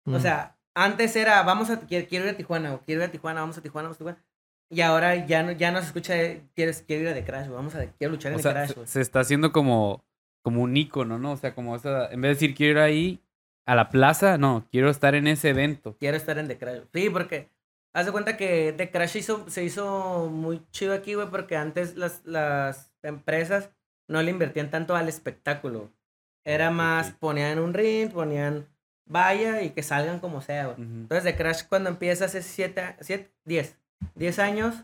Mm.
O sea, antes era, vamos a, quiero, ir a Tijuana, o quiero ir a Tijuana, vamos a Tijuana, vamos a Tijuana. Y ahora ya no, ya no se escucha, quieres, quiero ir a The Crash, vamos a, quiero luchar en
O
The
sea,
Crash,
se, se está haciendo como, como un ícono, ¿no? O sea, como esa, en vez de decir quiero ir ahí a la plaza, no, quiero estar en ese evento.
Quiero estar en The Crash. Sí, porque haz de cuenta que The Crash hizo, se hizo muy chido aquí, güey, porque antes las, las empresas no le invertían tanto al espectáculo. Era más, ponían un ring, ponían vaya y que salgan como sea, güey.
Ujú.
Entonces, de Crash, cuando empieza hace 7, 7, 10, 10 años,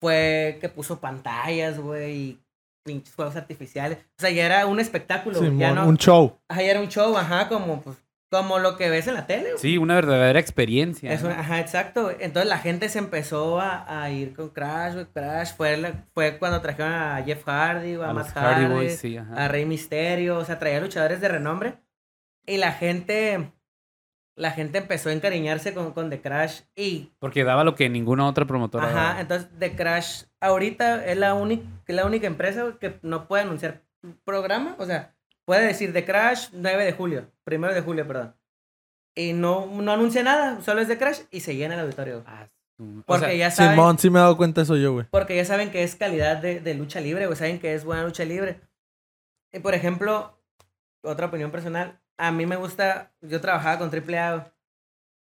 fue que puso pantallas, güey, y pinches juegos artificiales. O sea, ya era un espectáculo, güey, ya no.
un show.
Ajá, ya era un show, ajá, como, pues, como lo que ves en la tele, güey.
Sí, una verdadera experiencia.
Es
¿no?
ajá, exacto. güey. Entonces la gente se empezó a, a ir con Crash, güey. Crash fue, la- fue cuando trajeron a Jeff Hardy, a,
A
Matt Hardy,
Hardy Boys, sí, ajá.
a Rey Misterio. O sea, traía luchadores de renombre. Y la gente, la gente empezó a encariñarse con, con The Crash. Y,
Porque daba lo que ninguna otra promotora
ajá,
daba.
entonces The Crash ahorita es la, única es la única empresa que no puede anunciar programa. O sea, puede decir The Crash 9 de julio, primero de julio, perdón. Y no, no anuncia nada, solo es The Crash y se llena el auditorio.
Ah, su- o
Porque
sea,
ya saben,
Simón, sí me he dado cuenta de eso yo, güey.
porque ya saben que es calidad de, de lucha libre, o saben que es buena lucha libre. Y por ejemplo, otra opinión personal, a mí me gusta, yo trabajaba con AAA, güey,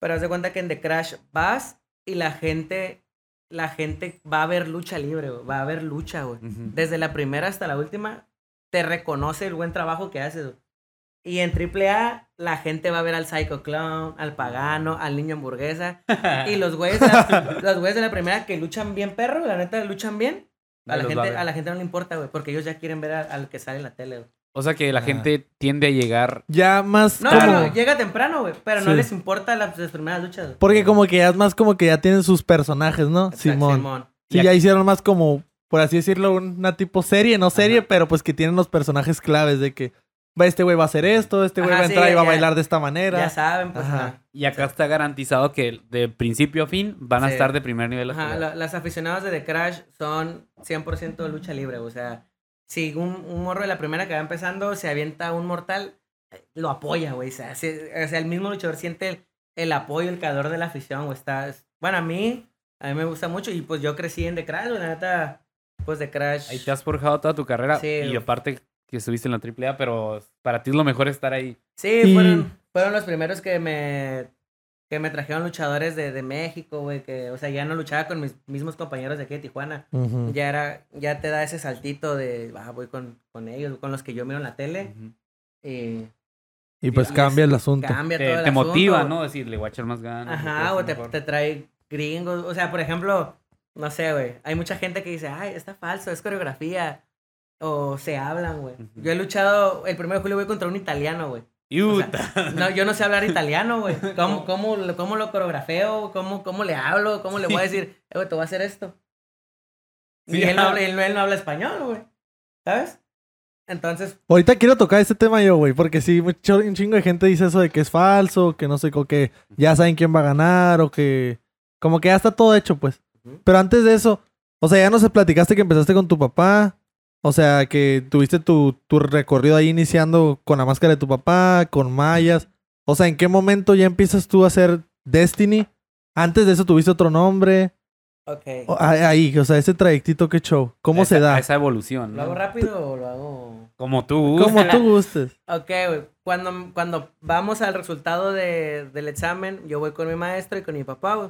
pero haz de cuenta que en The Crash vas y la gente, la gente va a ver lucha libre, güey, va a ver lucha, güey.
ujú.
Desde la primera hasta la última, te reconoce el buen trabajo que haces. Y en AAA, la gente va a ver al Psycho Clown, al Pagano, al Niño Hamburguesa. Y los güeyes, de la- los güeyes de la primera que luchan bien perro, la neta luchan bien. A la,
a
gente, a la gente no le importa, güey, porque ellos ya quieren ver a- al que sale en la tele, güey.
O sea que la
Ah.
gente tiende a llegar.
Ya más
No,
como...
no, no, llega temprano, güey, pero no les importa las, las primeras luchas. güey.
Porque como que ya es más como que ya tienen sus personajes, ¿no?
Exacto,
Simón. Sí,
Y
ya
aquí-
hicieron más como, por así decirlo, una tipo serie, no serie,
Ajá.
pero pues que tienen los personajes claves de que va este güey va a hacer esto, este güey va a
sí,
entrar y va a
ya-
bailar de esta
Ya
manera.
saben, pues.
Ajá.
Y acá está garantizado que de principio a fin van a
Sí.
estar de primer nivel.
Ajá, la- las aficionadas de The Crash son 100% lucha libre, o sea, si un, un morro de la primera que va empezando se avienta un mortal, eh, lo apoya, güey, o sea, si- o sea, el mismo luchador siente el, el apoyo, el calor de la afición, güey, está, es- bueno, a mí, a mí me gusta mucho y pues yo crecí en The Crash, güey, la neta, pues The Crash,
Ahí te has forjado toda tu carrera.
Sí,
y aparte que estuviste en la AAA, pero para ti es lo mejor estar ahí.
sí,
Y-
fueron, fueron los primeros que me, que me trajeron luchadores de, de México, güey, que, o sea, ya no luchaba con mis mismos compañeros de aquí de Tijuana, ya era, ya te da ese saltito de, ah, voy con, con ellos, con los que yo miro en la tele, y
Y pues
y
cambia el asunto.
cambia todo
Te,
el
te
asunto,
motiva. ¿no? Decirle, voy a echar más ganas.
Ajá, o te, te trae gringos, o sea, por ejemplo, no sé, güey, hay mucha gente que dice, ay, está falso, es coreografía, o se hablan, güey. Yo he luchado, el primero de julio voy contra un italiano, güey. O sea,
Yuta.
no, yo no sé hablar italiano, güey. ¿Cómo, cómo, lo- cómo lo coreografeo? ¿Cómo, ¿Cómo le hablo? ¿Cómo le voy a decir, eh, güey, te voy a hacer esto?
Sí,
y él no, habla, él, no- él no habla español, güey. ¿Sabes? Entonces,
Ahorita quiero tocar este tema yo, güey, porque sí, mucho- un chingo de gente dice eso de que es falso, que no sé, o que ya saben quién va a ganar, o que como que ya está todo hecho, pues. Pero antes de eso, o sea, ya no se platicaste que empezaste con tu papá, o sea, que tuviste tu, tu recorrido ahí iniciando con la máscara de tu papá, con mayas. O sea, ¿en qué momento ya empiezas tú a hacer Destiny? Antes de eso tuviste otro nombre.
ok.
O- ah, ahí, o sea, ese trayectito, qué show. ¿Cómo
Esa-
se da?
Esa evolución.
¿Lo hago rápido o lo hago...?
Como tú.
Como tú gustes.
Ok, güey. Cuando, cuando vamos al resultado de, del examen, yo voy con mi maestro y con mi papá, güey.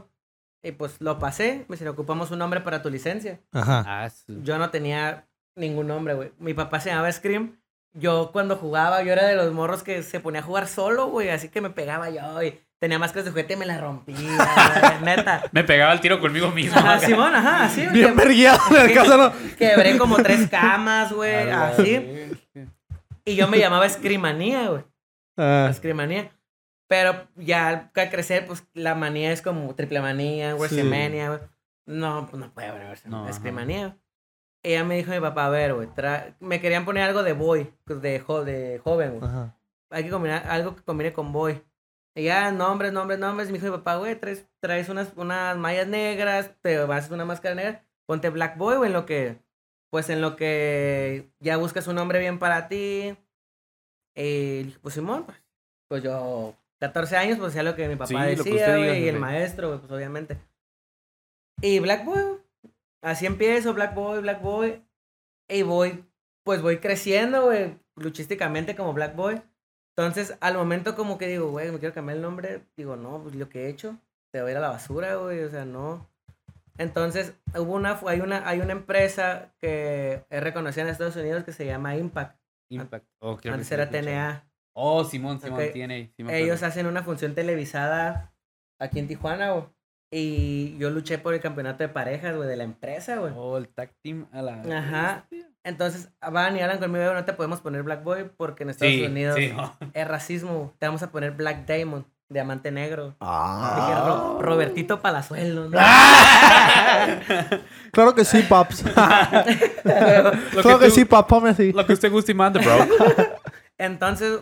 Y pues lo pasé. Me dice, ocupamos un nombre para tu licencia.
Ajá.
Ah,
Yo no tenía ningún nombre, güey. Mi papá se llamaba Scream. Yo cuando jugaba, yo era de los morros que se ponía a jugar solo, güey. Así que me pegaba yo y tenía máscaras de juguete y me las rompía, güey, neta.
Me pegaba el tiro conmigo mismo.
Ajá, Simón, ajá, así.
Bien
que-
verguiado en el caso, ¿no?
Quebré como tres camas, güey, así. Y yo me llamaba Scrimanía, güey.
Ah,
Escrimanía. Pero ya al crecer, pues la manía es como triple manía, Wrestlemania, güey. No, pues no puede haber
No, ajá.
Escrimanía. Ella me dijo mi papá, a ver, güey, tra- me querían poner algo de boy, pues, de, jo- de joven, güey. Hay que combinar algo que combine con boy. Y ya, nombres, nombres, nombres. Me dijo mi papá, güey, traes, traes unas, unas mallas negras, te vas a una máscara negra, ponte Black Boy, güey, en lo que, pues en lo que ya buscas un nombre bien para ti. Y dije, pues Simón, pues, pues yo, 14 años, pues hacía lo que mi papá
Sí,
decía, güey, y el maestro, güey, pues obviamente. Y Black Boy, así empiezo, Black Boy, Black Boy. Y voy, pues voy creciendo, güey, luchísticamente como Black Boy. Entonces, al momento como que digo, güey, me quiero cambiar el nombre, digo, no, pues lo que he hecho, te voy a ir a la basura, güey, o sea, no. Entonces, hubo una, hay una, hay una empresa que es reconocida en Estados Unidos que se llama Impact.
Impact. Oh,
Antes era. TNA.
Oh, Simón, Simón
Ok.
tiene. sí
Ellos hacen una función televisada aquí en Tijuana, güey. Y yo luché por el campeonato de parejas, güey, de la empresa, güey.
Oh, el tag team a la.
Ajá. Entonces van y hablan conmigo, "Güey, no te podemos poner Black Boy porque en Estados
Sí,
Unidos
sí, no.
es racismo. Te vamos a poner Black Diamond, diamante negro. Dije,
Ah.
"Ro- Robertito Palazuelos, ¿no?
Claro que sí, paps. Claro que
tú-
sí, paps, ponme así.
Lo que usted guste y mande, bro.
Entonces,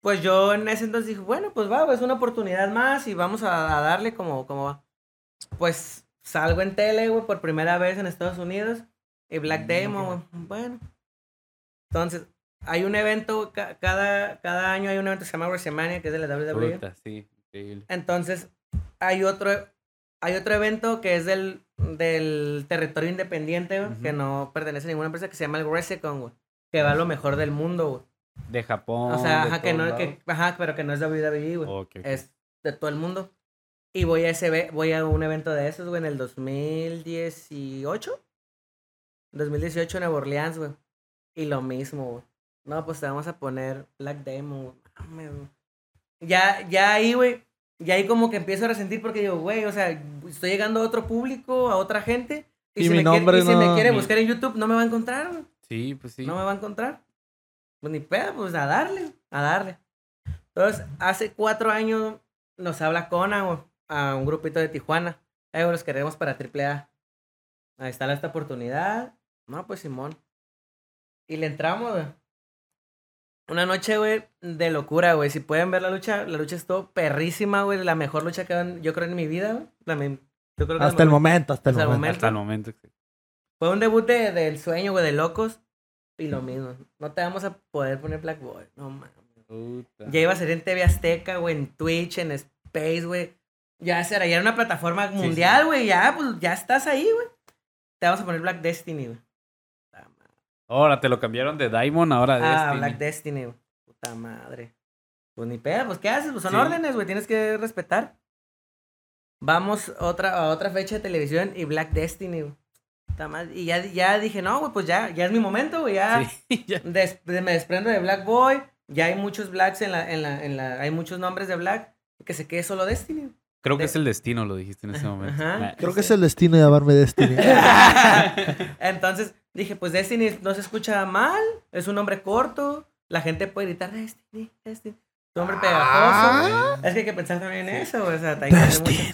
pues yo en ese entonces dije, bueno, pues va, es una oportunidad más y vamos a, a darle como, como va. Pues salgo en tele, güey, por primera vez en Estados Unidos. Y Black
Mm,
Demon, güey. Bueno. Entonces, hay un evento, ca- cada, cada año hay un evento que se llama WrestleMania, que es de la WWE.
Sí, increíble.
Entonces, hay otro, hay otro evento que es del, del territorio independiente, güey, que no pertenece a ninguna empresa, que se llama el WrestleCon, güey. Que va a lo mejor del mundo, güey.
De Japón.
O sea, ajá, que no, que, ajá, pero que no es WWE, güey.
Ok, ok.
Es de todo el mundo. Y voy a ese voy a un evento de esos, güey, en el 2018. 2018 en Nueva Orleans, güey. Y lo mismo, güey. No, pues te vamos a poner Black Demon, güey. Ya, ya ahí, güey. Ya ahí como que empiezo a resentir porque digo, güey, o sea, estoy llegando a otro público, a otra gente.
Y
si
mi
me quiere-
nombre
y si me quiere
mi-
buscar en YouTube, no me va a encontrar, güey.
Sí, pues sí.
No me va a encontrar. Pues ni pedo, pues a darle, a darle. Entonces, hace cuatro años nos habla Conan, a un grupito de Tijuana. Eh, los queremos para AAA. Ahí está esta oportunidad. No, pues Simón. Y le entramos, güey. Una noche, güey, de locura, güey. Si pueden ver la lucha, la lucha estuvo perrísima, güey. La mejor lucha que han- yo creo en mi vida, güey. Yo creo que
Hasta el momento, hasta el
Hasta el
momento.
Hasta el momento.
Fue un debut de, del sueño, güey, de locos. Y lo mismo. No te vamos a poder poner Black Boy. No mames.
Puta.
Ya iba a ser en TV Azteca, güey, en Twitch, en Space, güey. Ya será, ya era una plataforma mundial, güey. Ya, pues, ya estás ahí, güey. Te vamos a poner Black Destiny, güey. Puta madre.
Ahora te lo cambiaron de Diamond, ahora de
Ah,
Destiny.
Black Destiny, güey. Puta madre. Pues ni pedo, pues ¿qué haces? Pues son
Sí.
órdenes, güey. Tienes que respetar. Vamos otra, a otra fecha de televisión y Black Destiny, güey. Y ya, ya dije, no, güey, pues ya, ya es mi momento, güey. Ya,
Sí, ya.
des- de- me desprendo de Black Boy. Ya hay muchos Blacks en la, en la, en la, hay muchos nombres de Black. Que se quede solo Destiny.
Creo que es el destino, lo dijiste en ese momento.
Ajá.
Creo que es el destino de llamarme Destiny.
Entonces dije, pues Destiny no se escucha mal, es un nombre corto, la gente puede gritar Destiny, Destiny. Es un nombre pegajoso. Es que hay que pensar también en eso, o sea, mucho-
Destiny.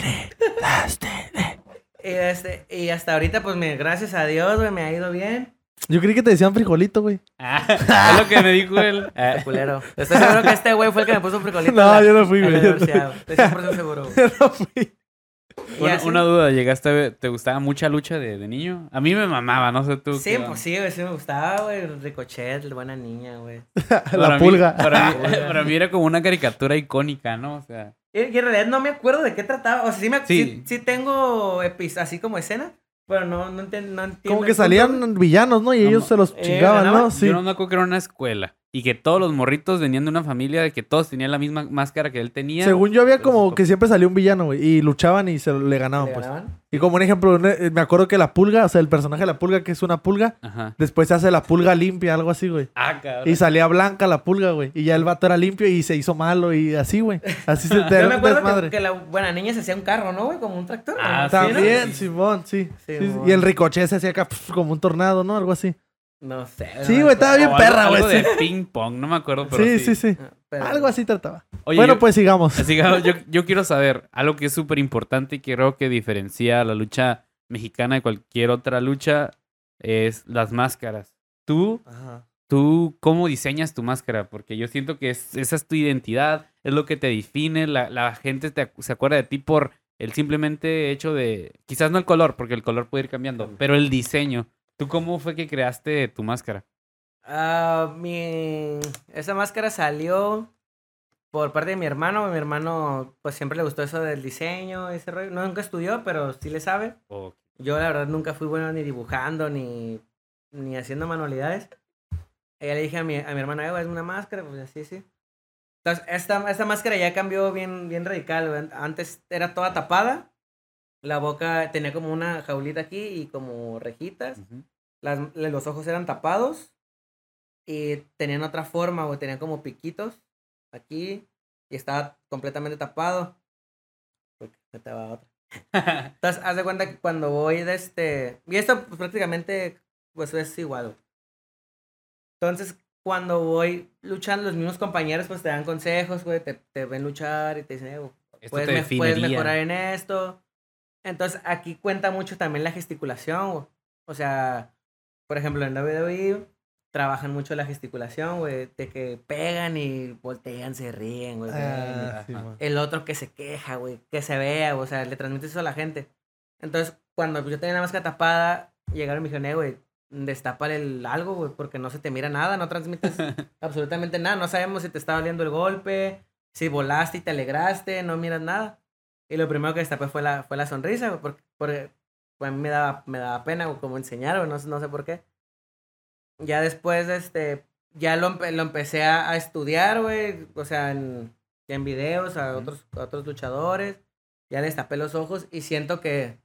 Y, este, y hasta ahorita, pues me, gracias a Dios, güey, me ha ido bien.
Yo creí que te decían frijolito, güey.
Ah, es lo que me dijo él. Ah,
culero. Estoy seguro que este güey fue el que me puso en
No,
la-
yo no fui, güey.
Estoy 100% seguro. güey.
Yo no fui.
Una, duda, ¿llegaste a ver- ¿te gustaba mucha lucha de, de niño? A mí me mamaba, no sé tú.
Sí, pues
onda.
sí, güey, sí me gustaba, güey. Ricochet, buena niña, güey.
Para
La
mí-
pulga.
Para mí, para mí era como una caricatura icónica, ¿no? O sea,
Y, en realidad no me acuerdo de qué trataba. O sea, sí, me,
Sí.
sí. sí tengo así como escena, pero no, no, entiendo.
Como que
punto,
salían villanos, ¿no? Y
No,
ellos se los
eh,
chingaban, ¿no? Sí.
yo no me acuerdo que era una escuela. Y que todos los morritos venían de una familia de que todos tenían la misma máscara que él tenía.
Según yo había como que siempre salía un villano, güey. Y luchaban y se le ganaban,
¿Le
pues.
ganaban?
Y como un ejemplo, ne- me acuerdo que la pulga, o sea, el personaje de la pulga, que es una pulga,
Ajá.
después se hace la pulga limpia, algo así, güey.
Ah, cabrón.
Y salía blanca la pulga, güey. Y ya el vato era limpio y se hizo malo y así, güey. Así se te
Yo me acuerdo
desmadre.
que, que la buena niña se hacía un carro, ¿no, güey? Como un tractor.
Ah,
¿no?
sí,
También,
¿no?
Simón, sí.
Sí,
Sí, sí.
mon.
Y el ricochet se hacía acá pf, como un tornado, ¿no? Algo así.
No sé. no
Sí,
me
güey, estaba bien
algo-
perra,
algo
güey,
de ping pong, no me acuerdo, pero
Sí,
sí.
sí, sí.
Ah, pero-
Algo así trataba.
Oye,
bueno,
yo-
pues sigamos.
Sigamos, yo, yo quiero saber algo que es súper importante y que creo que diferencia a la lucha mexicana de cualquier otra lucha es las máscaras. Tú, tú, ¿cómo diseñas tu máscara? Porque yo siento que es- esa es tu identidad, es lo que te define, la, la gente te se acuerda de ti por el simplemente hecho de, quizás no el color, porque el color puede ir cambiando, pero el diseño. ¿Tú cómo fue que creaste tu máscara?
Ah, mi... Esa máscara salió por parte de mi hermano. Mi hermano, pues siempre le gustó eso del diseño, ese rollo. No, nunca estudió, pero sí le sabe. Yo, la verdad, nunca fui bueno ni dibujando, ni, ni haciendo manualidades. Ella le dije a mi, a mi hermana, "Eh, es una máscara, pues así, sí. Entonces, esta, esta máscara ya cambió bien, bien radical. Antes era toda tapada. La boca tenía como una jaulita aquí y como rejitas.
Ujú.
Las, los ojos eran tapados y tenían otra forma, güey, tenían como piquitos aquí y estaba completamente tapado. Porque va otra. Entonces, haz de cuenta que cuando voy de este... Y esto pues, prácticamente pues es igual. Entonces, cuando voy luchando, los mismos compañeros pues te dan consejos, güey, te, te ven luchar y te dicen, eh, puedes,
te
me- puedes mejorar en esto. Entonces, aquí cuenta mucho también la gesticulación, güey. O sea, por ejemplo, en WWE trabajan mucho la gesticulación, güey, de que pegan y voltean, se ríen, güey.
Ah, sí,
el otro que se queja, güey, que se vea, o sea, le transmites eso a la gente. Entonces, cuando yo tenía la máscara tapada, llegaron y me dijeron, eh, güey, destápale el algo, güey, porque no se te mira nada, no transmites absolutamente nada, no sabemos si te está doliendo el golpe, si volaste y te alegraste, no miras nada. Y lo primero que destapé fue la, fue la sonrisa, porque, porque pues, a mí me daba, me daba pena, como enseñar, güey, no, sé- no sé por qué. Ya después, este, ya lo, empe- lo empecé a, a estudiar, güey, o sea, en, en videos a otros, a otros luchadores, ya les tapé los ojos y siento que,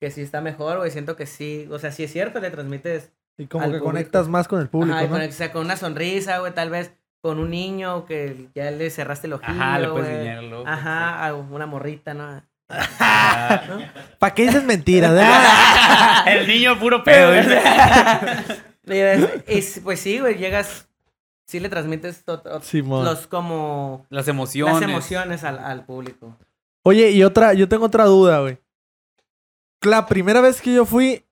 que sí está mejor, güey, siento que sí, o sea, sí es cierto, le transmites
Y como que
público.
conectas más con el público,
Ajá,
¿no?
con, o sea, con una sonrisa, güey, tal vez con un niño que ya le cerraste el ojillo,
Ajá, le puedes
güey.
guiñar el ojo.
Ajá, a una morrita, ¿no? ¿No?
¿Para qué dices mentiras?
El niño puro pedo.
es- pues sí, güey, llegas, sí le transmites los como
Las emociones.
las emociones al, al público.
Oye, y otra, yo tengo otra duda, güey. La primera vez que yo fui,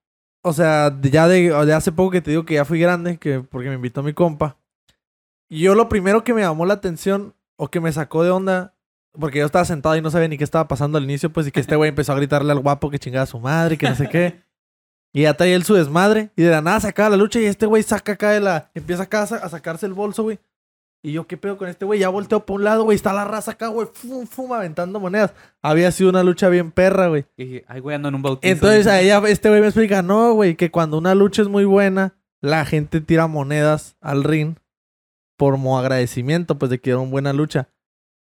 o sea, de- ya de, de hace poco que te digo que ya fui grande, que porque me invitó mi compa. Yo lo primero que me llamó la atención o que me sacó de onda, porque yo estaba sentado y no sabía ni qué estaba pasando al inicio, pues y que este güey empezó a gritarle al guapo que chingaba a su madre, que no sé qué. Y ya traía él su desmadre. Y de la nada sacaba la lucha y este güey saca acá de la... Empieza acá a sa- a sacarse el bolso, güey. Y yo, ¿qué pedo con este güey? Ya volteo por un lado, güey. Está la raza acá, güey. Fum, fum, aventando monedas. Había sido una lucha bien perra, güey.
Y ay, güey, ando en un bautizo.
Entonces a ella, este güey me explica, no, güey, que cuando una lucha es muy buena, la gente tira monedas al ring por como agradecimiento, pues de que era una buena lucha.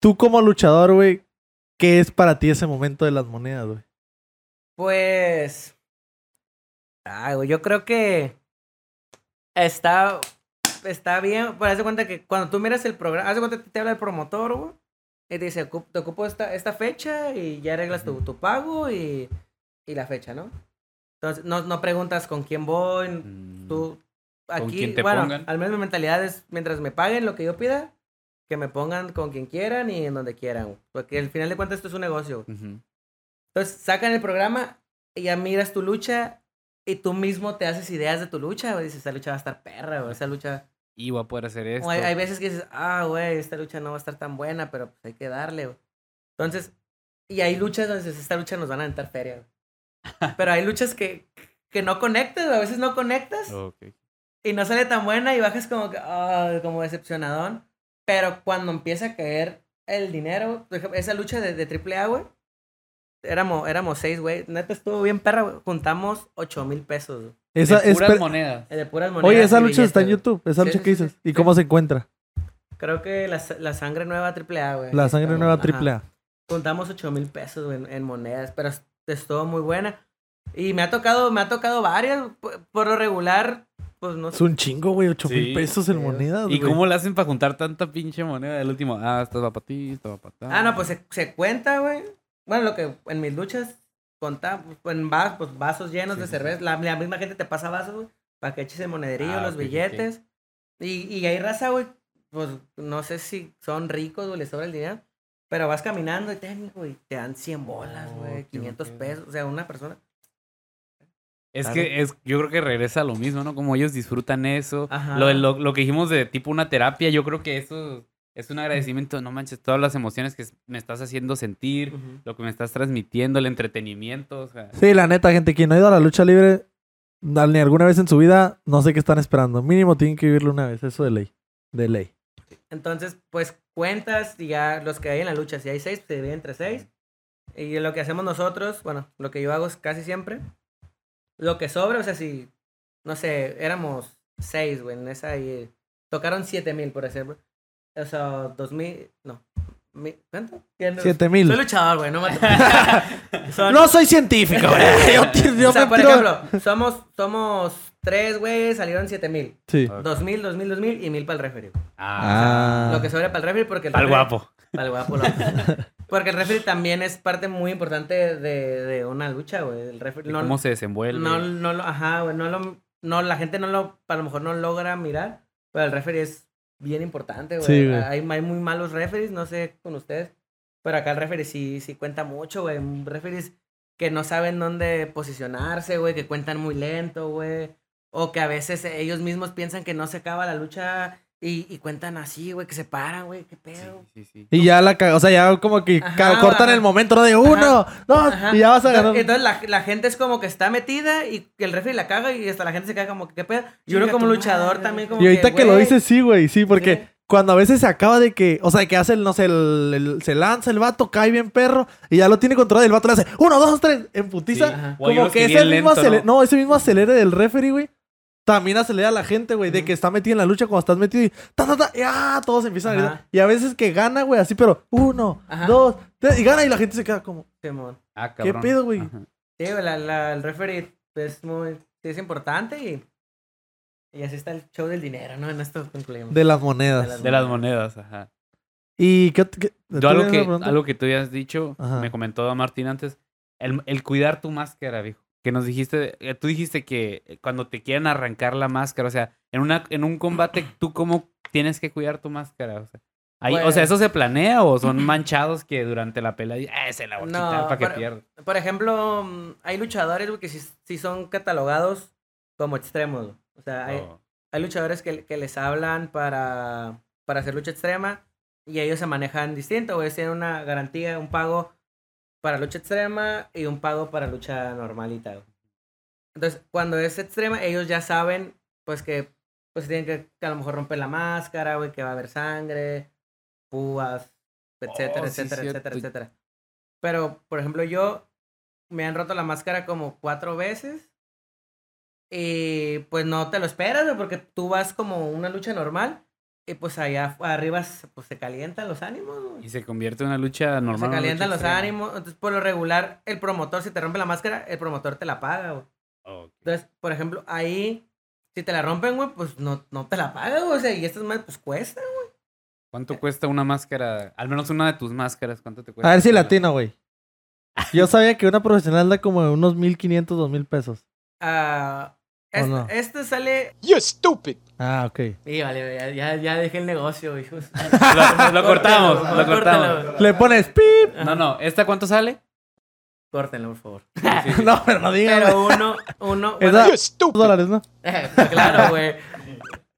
Tú como luchador, güey, ¿qué es para ti ese momento de las monedas, güey?
Pues. Ay, güey, yo creo que. Está. Está bien. Pero haz de cuenta que cuando tú miras el programa. Haz de cuenta que te habla el promotor, güey. Y te dice, "Ocup- te ocupo esta, esta fecha y ya arreglas tu, tu pago y, y la fecha, ¿no? Entonces, no, no preguntas con quién voy.
Mm,
Tú. Aquí,
quién te
bueno,
pongan.
al menos mi mentalidad es mientras me paguen lo que yo pida, que me pongan con quien quieran y en donde quieran. Porque al final de cuentas esto es un negocio. güey.
ujú.
Entonces sacan el programa y ya miras tu lucha y tú mismo te haces ideas de tu lucha, güey. Dices, esa lucha va a estar perra, güey. Esa lucha.
Y voy a poder hacer esto.
O hay, hay veces que dices, ah, güey, esta lucha no va a estar tan buena, pero pues hay que darle, güey. Entonces, y hay luchas donde dices, esta lucha nos van a aventar feria. Pero hay luchas que, que no conectas. A veces no conectas
Ok.
Y no sale tan buena y bajas como que, ah, como decepcionadón. Pero cuando empieza a caer el dinero, esa lucha de, de AAA, güey, éramos, éramos seis, güey. Neta estuvo bien perra, güey. Juntamos ocho mil pesos, güey.
Esa,
de puras
espe-
monedas.
De puras monedas.
Oye, esa lucha está en. YouTube, esa
Sí,
lucha
sí,
que dices.
sí.
¿Y cómo se encuentra?
Creo que la, la sangre nueva AAA, güey.
La sangre nueva triple
Ajá.
A.
Juntamos ocho mil pesos güey, en, en monedas, pero es- estuvo muy buena. Y me ha tocado, me ha tocado varias. Por, por lo regular, pues no
Es un chingo, güey, 8 mil
Sí,
pesos en monedas,
¿Y
güey.
cómo le hacen para juntar tanta pinche moneda del último? Ah, esta va para ti, esta va para ti.
Ah, no, pues se, se cuenta, güey. Bueno, lo que en mis luchas contamos, pues, en va- pues, vasos llenos
Sí,
de
sí,
cerveza. La, la misma gente te pasa vasos, güey, para que eches el monederillo,
Ah,
los billetes. Y, y hay raza, güey, pues no sé si son ricos, güey, les sobra el dinero. Pero vas caminando y te, güey, te dan 100 bolas,
Oh,
güey,
qué
500
ok.
pesos. O sea, una persona.
Es
Claro.
que es, yo creo que regresa a lo mismo, ¿no? Como ellos disfrutan eso. Lo, de- lo, lo que dijimos de tipo una terapia, yo creo que eso es un agradecimiento. No manches, todas las emociones que me estás haciendo sentir, lo que me estás transmitiendo, el entretenimiento. O sea,
Sí, la neta, gente, quien no ha ido a la lucha libre ni alguna vez en su vida, no sé qué están esperando. Mínimo tienen que vivirlo una vez, eso de ley. De ley.
Entonces, pues cuentas y ya los que hay en la lucha, si hay seis, se divide entre seis. Y lo que hacemos nosotros, bueno, lo que yo hago es casi siempre, lo que sobra, o sea, si, no sé, éramos seis, güey, en esa y tocaron siete mil, por ejemplo. O sea, dos mil, no, mi- ¿cuánto?
Siete mil.
Soy luchador, güey, no me... Son-
No soy científico, güey. Yo,
o sea,
me
por
tiro-
ejemplo, somos, somos tres güeyes salieron siete mil.
Sí.
Dos mil, dos mil, dos mil y mil para el referee.
Ah.
Lo que sobra para el referee porque el referee-
guapo.
Para el guapo. lo- porque el referee también es parte muy importante de, de una lucha, güey. El referee no,
¿Cómo se desenvuelve?
no, no lo, ajá, güey, no lo, no, la gente no lo, a lo mejor no logra mirar, pero el referee es bien importante, güey.
Sí, güey.
hay, hay muy malos referees, no sé con ustedes, pero acá el referee sí, sí cuenta mucho, güey. Referees que no saben dónde posicionarse, güey, que cuentan muy lento, güey. O que a veces ellos mismos piensan que no se acaba la lucha y, y cuentan así, güey, que se paran, güey, qué pedo.
sí, sí.
Y ya la o sea, ya como que
Ajá,
cortan
ajá.
el momento, ¿no? De uno, dos,
Ajá.
y ya vas a ganar.
Entonces la, la gente es como que está metida y que el referee la caga y hasta la gente se caga como que qué pedo. Y uno como luchador
madre.
también como
Y ahorita que, lo dices, sí, güey, sí, porque
Sí.
cuando a veces se acaba de que, o sea, que hace el, no sé, el, el- se lanza el vato, cae bien perro, y ya lo tiene controlado, y el vato le hace uno, dos, tres, en putiza.
Sí.
Como que ese mismo
lento,
acelere,
¿no?
no, ese mismo acelere del referee, güey. También acelera a la gente, güey, de que está metido en la lucha cuando estás metido y ta, ta, ta, y ah, todos empiezan a gritar. Y a veces que gana, güey, así, pero uno,
Ajá.
dos, tres, y gana y la gente se queda como,
Simón.
Ah,
¿Qué
cabrón.
pedo, güey?
Ajá.
Sí, güey, la, la- el referee es muy, sí, es importante y, y así está el show del dinero, ¿no? En esto concluimos.
de las monedas.
De las-
De las monedas, ajá.
Y qué, qué- ¿tú
Yo algo que, algo que tú ya has dicho,
Ajá.
me comentó Martín antes, el, el cuidar tu máscara, viejo. Que nos dijiste, eh, tú dijiste que cuando te quieren arrancar la máscara, o sea, en, una, en un combate, ¿tú cómo tienes que cuidar tu máscara? O sea, ahí- o sea,
Pues-
¿eso se planea o son manchados que durante la pelea, eh, se la voy a
No,
quitar para que pierda?
Por ejemplo, hay luchadores, que sí, sí son catalogados como extremos. O sea, hay,
Oh,
hay luchadores que, que les hablan para, para hacer lucha extrema y ellos se manejan distinto, güey. Tienen una garantía, un pago para lucha extrema y un pago para lucha normalita. güey. Entonces, cuando es extrema, ellos ya saben, pues que pues tienen que, que a lo mejor romper la máscara, güey, que va a haber sangre, púas, etcétera,
Oh, sí,
etcétera,
cierto.
etcétera, etcétera. Pero, por ejemplo, yo me han roto la máscara como cuatro veces. Y pues no te lo esperas, güey, porque tú vas como una lucha normal. Y pues allá arriba se- pues, se calientan los ánimos, güey.
Y se convierte en una lucha normal.
Se calientan los
extrema.
ánimos. Entonces, por lo regular, el promotor, si te rompe la máscara, el promotor te la paga, güey. Entonces, por ejemplo, ahí, si te la rompen, güey, pues no, no te la paga, güey. O sea, y estas más, pues cuesta.
¿Cuánto cuesta una máscara? Al menos una de tus máscaras, ¿cuánto te cuesta?
A ver si latino, güey. Yo sabía que una profesional da como unos 1500, 2000 pesos.
Ah,
¿O
este,
no?
este sale.
You stupid.
Ah, ok.
Y vale, ya, ya, ya dejé el negocio, hijos.
Lo, lo cortamos, lo cortamos.
Le pones pip.
No, no, ¿esta cuánto sale?
Córtenlo, por favor.
Sí, sí.
No, pero no digas.
Pero uno, uno.
Esa-
bueno,
You stupid.
dólares, ¿no?
eh, claro, güey.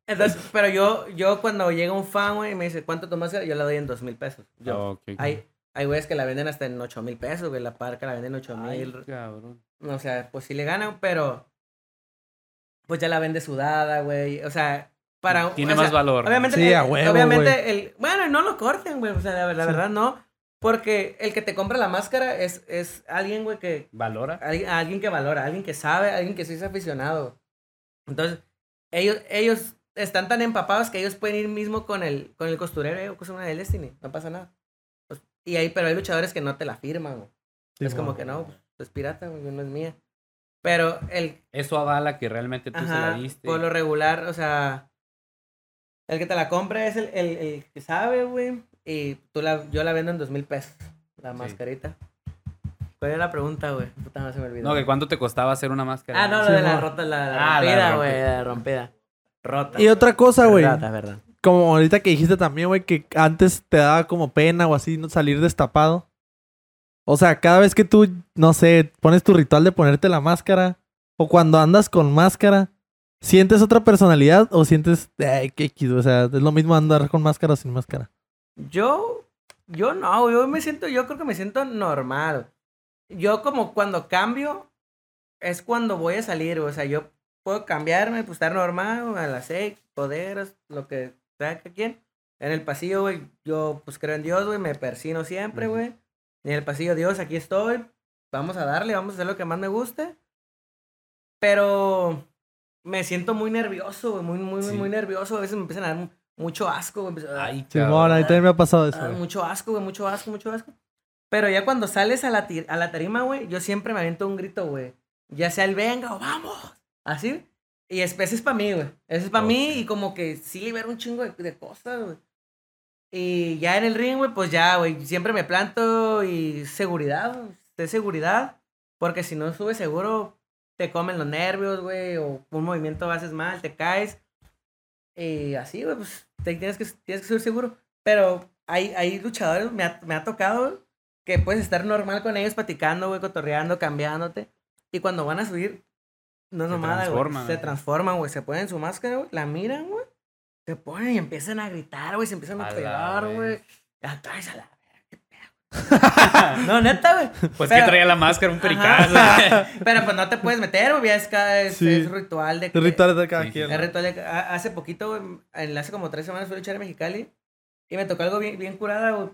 Entonces, pero yo, yo cuando llega un fan, güey, y me dice, ¿cuánto máscara? Yo la doy en dos mil pesos. Yo.
Oh, ok.
Hay, hay güeyes que la venden hasta en ocho mil pesos, güey. La parca la venden en ocho mil.
cabrón.
O sea, pues sí le ganan, pero. Pues ya la vende sudada, güey. O sea, para.
Tiene
o sea,
más valor.
Obviamente,
Sí,
el-
a huevo,
obviamente el. Bueno, no lo corten, güey. O sea, la, la
Sí.
verdad no. Porque el que te compra la máscara es, es alguien, güey, que.
¿Valora?
Alguien, alguien que valora, alguien que sabe, alguien que sí es aficionado. Entonces, ellos, ellos están tan empapados que ellos pueden ir mismo con el, con el costurero eh, o cosa una del Destiny. No pasa nada. Pues, y ahí, pero hay luchadores que no te la firman, güey. es como que no, pues, es pirata, güey, no es mía. Pero el,
Eso avala que realmente tú se la diste.
por lo regular, o sea, el que te la compra es el, el, el que sabe, güey. Y tú la, yo la vendo en dos mil pesos, la
Sí.
mascarita. ¿Cuál era la pregunta, güey? Puta, no se me olvidó.
No, que cuánto te costaba hacer una máscara.
Ah, no, lo
Sí,
de la rota, la, la
Ah,
rompida, güey, la rompida. Rota.
Y otra cosa, güey.
Rota, verdad.
Como ahorita que dijiste también, güey, que antes te daba como pena o así no salir destapado. O sea, cada vez que tú, no sé, pones tu ritual de ponerte la máscara o cuando andas con máscara, ¿sientes otra personalidad o sientes, ay, qué X, o sea, es lo mismo andar con máscara o sin máscara?
Yo, yo no, yo me siento, yo creo que me siento normal. Yo como cuando cambio, es cuando voy a salir, o sea, yo puedo cambiarme, pues estar normal, a las seis, poderes, lo que sea que quien. En el pasillo, güey, yo pues creo en Dios, güey, me persino siempre, güey. En el pasillo, Dios, aquí estoy, vamos a darle, vamos a hacer lo que más me guste. Pero me siento muy nervioso, güey, muy, muy,
Sí.
muy nervioso. A veces me empiezan a dar mu- mucho asco, güey.
Ay,
ahí también me ha pasado eso,
Ah,
güey.
mucho asco, güey, mucho asco, mucho asco. Pero ya cuando sales a la, a la tarima, güey, yo siempre me aviento un grito, güey. Ya sea el venga o vamos. Así. Y es, ese es para mí, güey. Ese es para mí
Ok.
y como que sí libera un chingo de, de cosas, güey. Y ya en el ring, güey, pues ya, güey, siempre me planto y seguridad. De seguridad. Porque si no subes seguro, te comen los nervios, güey, o un movimiento haces mal, te caes. Y así, güey, pues te tienes que, tienes que subir seguro. Pero hay, hay luchadores, me ha, me ha tocado, que puedes estar normal con ellos platicando, güey, cotorreando, cambiándote. Y cuando van a subir, no es nomada, güey. Se transforman, güey. Se ponen su máscara, güey. La miran, güey. Se ponen y empiezan a gritar, güey. Se empiezan a,
A
pegar, güey. Acá es a la verga, qué pedo. No, neta, güey.
Pues
Pero-
que traía la máscara, un pericazo.
Pero pues no te puedes meter, güey. ya Es, cada- es,
Sí.
es ritual de que.
El ritual de cada
Sí,
quien.
es ritual de Hace poquito, güey. en- Hace como tres semanas fui a luchar en Mexicali. Y me tocó algo bien, bien curada, güey.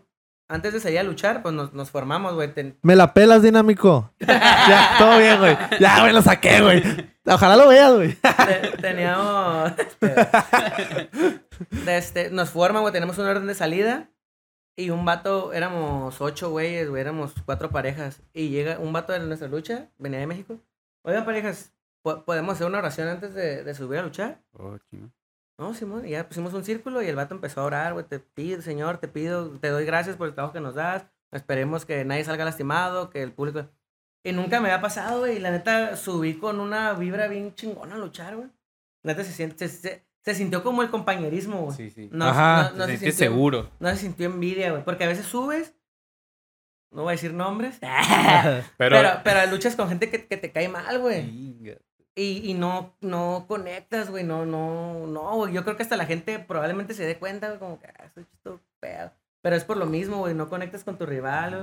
Antes de salir a luchar, pues nos, nos formamos, güey. Ten-
Me la pelas, dinámico. ya, todo bien, güey. Ya, güey, lo saqué, güey. Ojalá lo veas, güey.
te- teníamos. Este, este, nos forman, güey. Tenemos un orden de salida. Y un vato, éramos ocho güeyes, güey. Éramos cuatro parejas. Y llega un vato de nuestra lucha, venía de México. Oigan, parejas, ¿po- ¿podemos hacer una oración antes de, de subir a luchar?
Oh, chingo.
No, Simón, y ya pusimos un círculo y el vato empezó a orar, güey. Te pido, Señor, te pido, te doy gracias por el trabajo que nos das. Esperemos que nadie salga lastimado, que el público. Y nunca me había pasado, güey. Y la neta subí con una vibra bien chingona a luchar, güey. Neta se siente, se, se- se sintió como el compañerismo, güey.
Sí, sí.
No,
Ajá.
no, no se sintió,
seguro.
no se sintió envidia, güey. Porque a veces subes, no voy a decir nombres,
Pero.
pero, pero, luchas con gente que, que te cae mal, güey.
Chinga.
Y, y no, no conectas, güey, no, no, no, güey. Yo creo que hasta la gente probablemente se dé cuenta, güey, como que, ah, soy chisto pedo. Pero es por lo mismo, güey, no conectas con tu rival,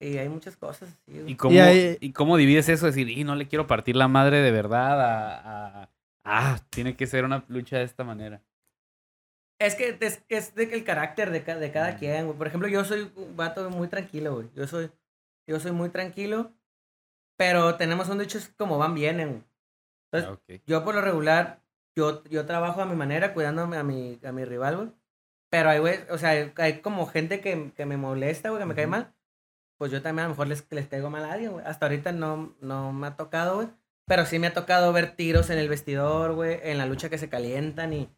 güey. Y hay muchas cosas así,
¿Y
güey.
cómo,
Y ahí-
¿Y cómo divides eso? Decir, y no le quiero partir la madre de verdad a, a- Ah, tiene que ser una lucha de esta manera.
Es que es, es de que el carácter de, ca- de cada
Mm.
quien, güey. Por ejemplo, yo soy un vato muy tranquilo, güey. Yo soy, yo soy muy tranquilo, pero tenemos un dicho es como van, vienen, güey. Entonces,
Ah, ok.
yo por lo regular, yo, yo trabajo a mi manera, cuidándome a mi, a mi rival, güey. Pero hay, güey, o sea, hay, como gente que, que me molesta, güey, que me cae
Ujú.
mal. Pues yo también a lo mejor les, les caigo mal a alguien, güey. Hasta ahorita no, no me ha tocado, güey. Pero sí me ha tocado ver tiros en el vestidor, güey. En la lucha que se calientan y...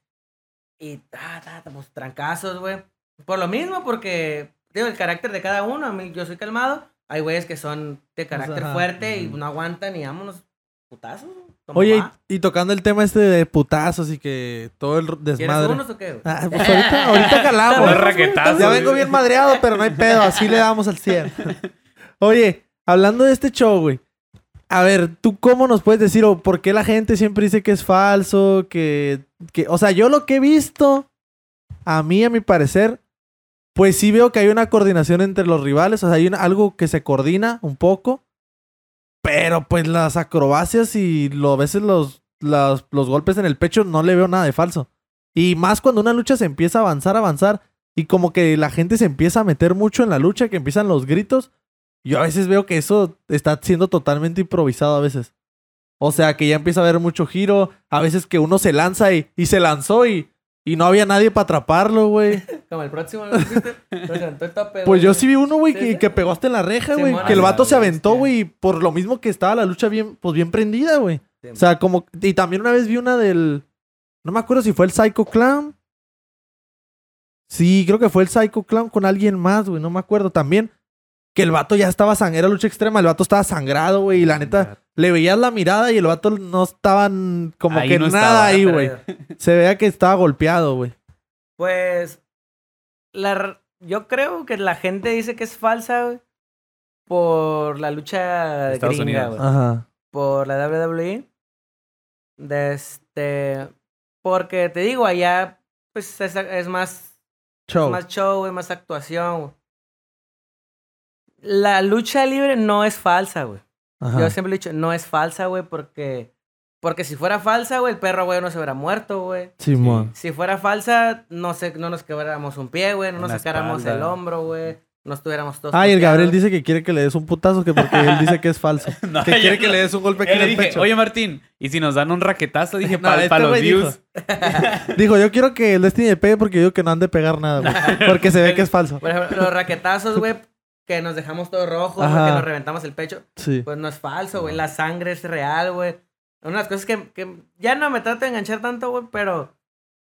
Y, ta, ta, ta, pues, trancazos, güey. Por lo mismo, porque, digo, el carácter de cada uno. A mí, yo soy calmado. Hay güeyes que son de carácter
ajá.
fuerte y
Ujú.
no aguantan y vámonos putazos. güey. ¿Cómo
Oye, y, y tocando el tema este de putazos y que todo el r-
¿Quieres
desmadre.
unos o qué? güey?
Ah, pues ahorita, ahorita calamos.
Raquetazos,
Ya vengo bien madreado, pero no hay pedo. Así le damos al 100. Oye, hablando de este show, güey. A ver, ¿tú cómo nos puedes decir o por qué la gente siempre dice que es falso? Que, que, o sea, yo lo que he visto, a mí, a mi parecer, pues sí veo que hay una coordinación entre los rivales. O sea, hay una- algo que se coordina un poco. Pero pues las acrobacias y lo, a veces los, las- los golpes en el pecho no le veo nada de falso. Y más cuando una lucha se empieza a avanzar, avanzar. Y como que la gente se empieza a meter mucho en la lucha, que empiezan los gritos. Yo a veces veo que eso está siendo totalmente improvisado a veces. O sea, que ya empieza a haber mucho giro. A veces que uno se lanza y, y se lanzó y, y no había nadie para atraparlo, güey.
Como el próximo,
Pues yo sí vi uno, güey,
Sí,
que, pegó hasta en la reja, güey. que el vato se aventó, güey, y por lo mismo que estaba la lucha bien, pues bien prendida, güey. O sea, como... Y también una vez vi una del... No me acuerdo si fue el Psycho Clown. Sí, creo que fue el Psycho Clown con alguien más, güey. No me acuerdo. También que el vato ya estaba sangrado. Era lucha extrema. El vato estaba sangrado, güey. Y la neta, le veías la mirada y el vato no estaba como
Ahí
que
no
nada
estaba,
ahí, güey. Se veía que estaba golpeado, güey.
Pues, la, yo creo que la gente dice que es falsa, güey, por la lucha
Estados
gringa,
Unidos.
güey.
Ajá.
Por la WWE. De este, porque te digo, allá, pues, es, es más
Show.
más show, güey, más actuación, güey. La lucha libre no es falsa, güey.
Ajá.
Yo siempre he dicho, no es falsa, güey, porque... Porque si fuera falsa, güey, el perro, güey, no se hubiera muerto, güey.
Simón.
Si fuera falsa, no, sé, no nos quebráramos un pie, güey, no nos
Una
sacáramos
espalda.
el hombro, güey. No estuviéramos todos...
Ay, el Gabriel dice que quiere que le des un putazo, que porque él dice que es falso.
No,
que quiere que le des un golpe aquí en el
dije,
pecho.
oye Martín, y si nos dan un raquetazo, dije,
No,
para
este
los
dijo.
views.
Dijo, yo quiero que el Destiny le pegue porque yo digo que no han de pegar nada, güey. Porque se ve que es falso.
Por ejemplo, los raquetazos, güey, que nos dejamos todos rojos, que nos reventamos el pecho.
Sí.
Pues no es falso, güey. La sangre es real, güey. Una de las cosas que, que ya no me trato de enganchar tanto, güey, pero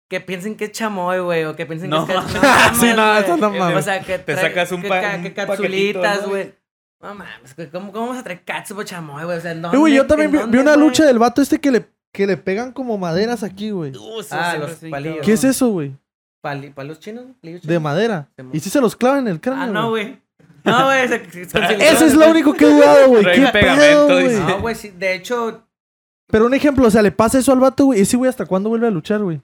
que piensen que es chamoy, güey, o que piensen
No.
que es que
Sí, no, eso no mames.
O sea, que
Te sacas un pa- un
que capsulitas,
¿no?
güey. No mames, güey, ¿cómo, ¿cómo vas a traer catsup o chamoy, güey? O sea, no.
Güey, yo también vi, vi una lucha del vato este que le, que le pegan como maderas aquí, güey.
Ah, los palillos.
¿Qué es eso, güey?
Pali, ¿Palos chinos? ¿Palillos
De
chinos?
madera.
Simón.
¿Y si se los clavan en el cráneo?
Ah, no, güey. No, güey.
Eso es lo único que he dudado, güey. ¿Qué
pegamento,
pedo, güey?
No, güey, sí. De hecho,
Pero un ejemplo, o sea, le pasa eso al vato, güey. Ese güey, ¿hasta cuándo vuelve a luchar, güey?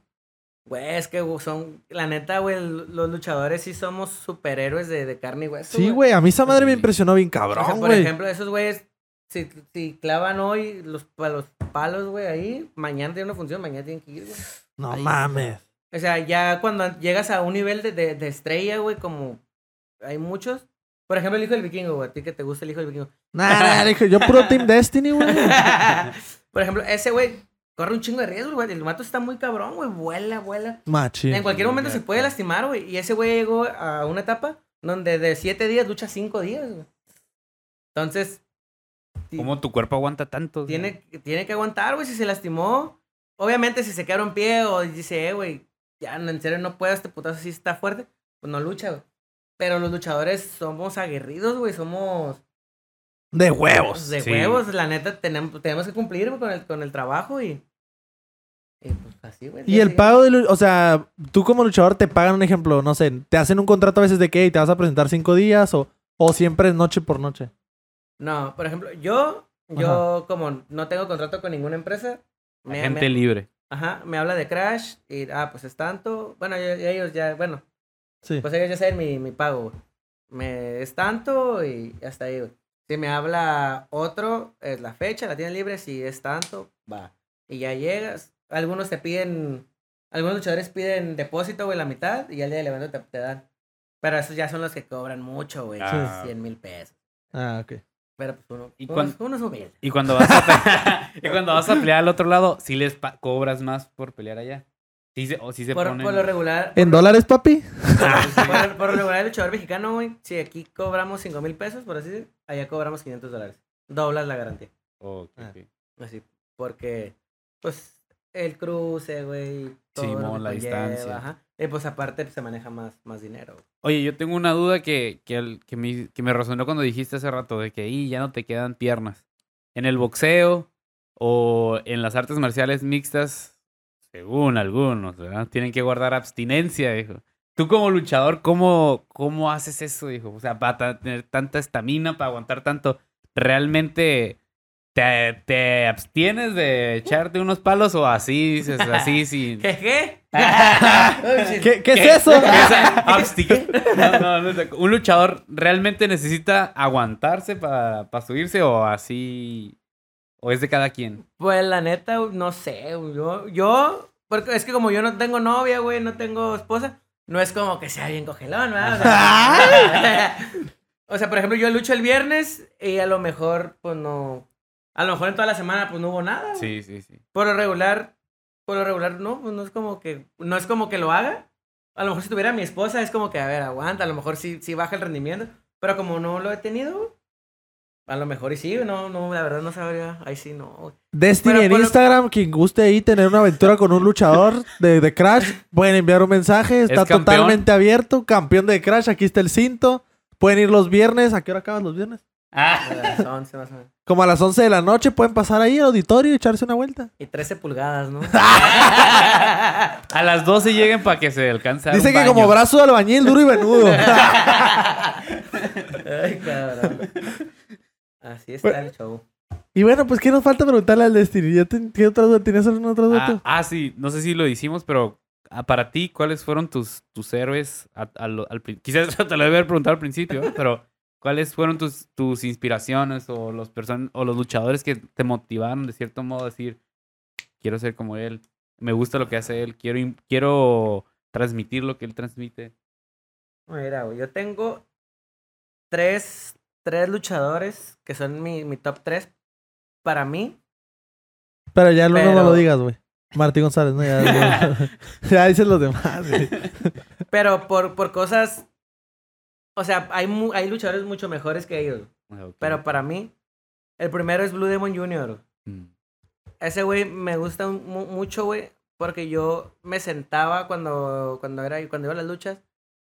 güey, es que son. La neta, güey, los luchadores sí somos superhéroes de, de carne y hueso.
Sí, güey. A mí esa madre me impresionó bien
O sea,
cabrón,
por
güey.
ejemplo, esos güeyes, si, si clavan hoy los, los palos, güey, ahí, mañana tiene una función, mañana tienen que ir, güey.
No
Ahí.
mames.
O sea, ya cuando llegas a un nivel de, de, de estrella, güey, como hay muchos. Por ejemplo, el hijo del vikingo, güey. A ti que te gusta el hijo del vikingo.
Nah, nah, dije, yo puro Team Destiny, güey.
Por ejemplo, ese güey corre un chingo de riesgo, güey. El mato está muy cabrón, güey. Vuela, vuela.
Machín.
En cualquier momento se puede lastimar, güey. Y ese güey llegó a una etapa donde de siete días lucha cinco días, güey. Entonces,
¿Cómo tu cuerpo aguanta tanto?
tiene, tiene que aguantar, güey. Si se lastimó, obviamente si se quebra un pie o dice, eh, güey, ya en serio no puedo, este putazo sí está fuerte, pues no lucha, güey. Pero los luchadores somos aguerridos, güey. Somos
De huevos.
de
Sí.
huevos. La neta, tenemos, tenemos que cumplir con el, con el trabajo y... Y pues así, güey.
Y el pago de... O sea, tú como luchador te pagan un ejemplo, no sé, te hacen un contrato a veces de que "Hey, te vas a presentar cinco días o, o siempre es noche por noche.
No, por ejemplo, yo, yo como no tengo contrato con ninguna empresa, me,
gente
me-
libre.
ajá, me habla de Crash y, ah, pues es tanto. Bueno, y- y ellos ya, bueno,
Sí.
pues ellos ya saben mi, mi pago, güey. Me, es tanto y hasta ahí, güey. Si me habla otro, es la fecha, la tiene libre, si es tanto, va. Y ya llegas. Algunos te piden, algunos luchadores piden depósito, güey, la mitad, y ya el día del evento te, te dan. Pero esos ya son los que cobran mucho, güey.
Ah.
100 mil pesos.
Ah, ok.
Pero pues uno,
¿Y
uno,
cuán-
uno es humilde.
Y cuando vas a, y cuando vas a pelear al otro lado, sí les pa- cobras más por pelear allá. Sí se, o sí se
Por,
ponen...
por lo regular.
¿En
por
dólares, papi?
Por, por lo regular, el luchador mexicano, güey, si aquí cobramos 5 mil pesos, por así decir, allá cobramos 500 dólares. Doblas la garantía.
Ok,
Ah.
Así, porque, pues, el cruce, güey. todo
la
conlleva,
distancia.
Ajá. Y pues, aparte, pues, se maneja más, más dinero. güey.
Oye, yo tengo una duda que, que, el- que, me, que me resonó cuando dijiste hace rato de que "Y, ya no te quedan piernas. En el boxeo o en las artes marciales mixtas, según algunos, ¿verdad? Tienen que guardar abstinencia, dijo. Tú como luchador, ¿cómo, cómo haces eso, dijo? O sea, para tener tanta estamina, para aguantar tanto, ¿realmente te, te abstienes de echarte unos palos o así dices, así sin...
¿Qué? ¿Qué?
¿Qué, qué es eso?
Absti- No, no, no Un luchador realmente necesita aguantarse para subirse o así. O es de cada quien.
Pues, la neta, no sé, yo, yo, porque es que como yo no tengo novia, güey, no tengo esposa, no es como que sea bien cogelón, ¿verdad? O sea, o sea, por ejemplo, yo lucho el viernes y a lo mejor, pues no, a lo mejor en toda la semana, pues no hubo nada. güey.
Sí, sí, sí.
Por lo regular, por lo regular, no, pues no es como que, no es como que lo haga. A lo mejor si tuviera mi esposa es como que, a ver, aguanta, a lo mejor sí, sí baja el rendimiento, pero como no lo he tenido, a lo mejor y sí, no, no, la verdad no sabría, ahí sí no.
Destiny
Pero
en
lo-
Instagram, quien guste ahí tener una aventura con un luchador de, de Crash, pueden enviar un mensaje, está
Es
totalmente abierto, campeón de Crash, aquí está el cinto, pueden ir los viernes, ¿a qué hora acaban los viernes?
Ah.
A las 11 más o menos.
Como a las 11 de la noche pueden pasar ahí al auditorio y echarse una vuelta.
Y 13 pulgadas, ¿no?
A las 12 lleguen para que se alcance
Dice
un
que
baño.
como brazo de albañil duro y venudo.
Ay, cabrón. Así está el show.
y bueno, pues ¿qué nos falta preguntarle al Destiny? ¿Ya te- ¿Qué otra duda? ¿Tienes alguna otra duda
Ah,
tú?
ah, sí, no sé si lo hicimos, pero ah, para ti, ¿cuáles fueron tus, tus héroes? a- a lo- al quizás te lo debe haber preguntado al principio, ¿eh? pero ¿cuáles fueron tus, tus inspiraciones o los, person o los luchadores que te motivaron de cierto modo a decir, quiero ser como él, me gusta lo que hace él, quiero, quiero transmitir lo que él transmite?
Mira, güey, yo tengo tres, tres luchadores que son mi, mi top tres para mí.
Pero ya no, no
pero-
lo digas, güey. Martí González, no, ya, ya, ya dicen los demás, güey.
Pero por, por cosas. O sea, hay, mu- hay luchadores mucho mejores que ellos.
Ah, ok.
Pero para mí, el primero es Blue Demon Jr.
Mm.
Ese güey me gusta mu- mucho, güey, porque yo me sentaba cuando, cuando, era, cuando iba a las luchas,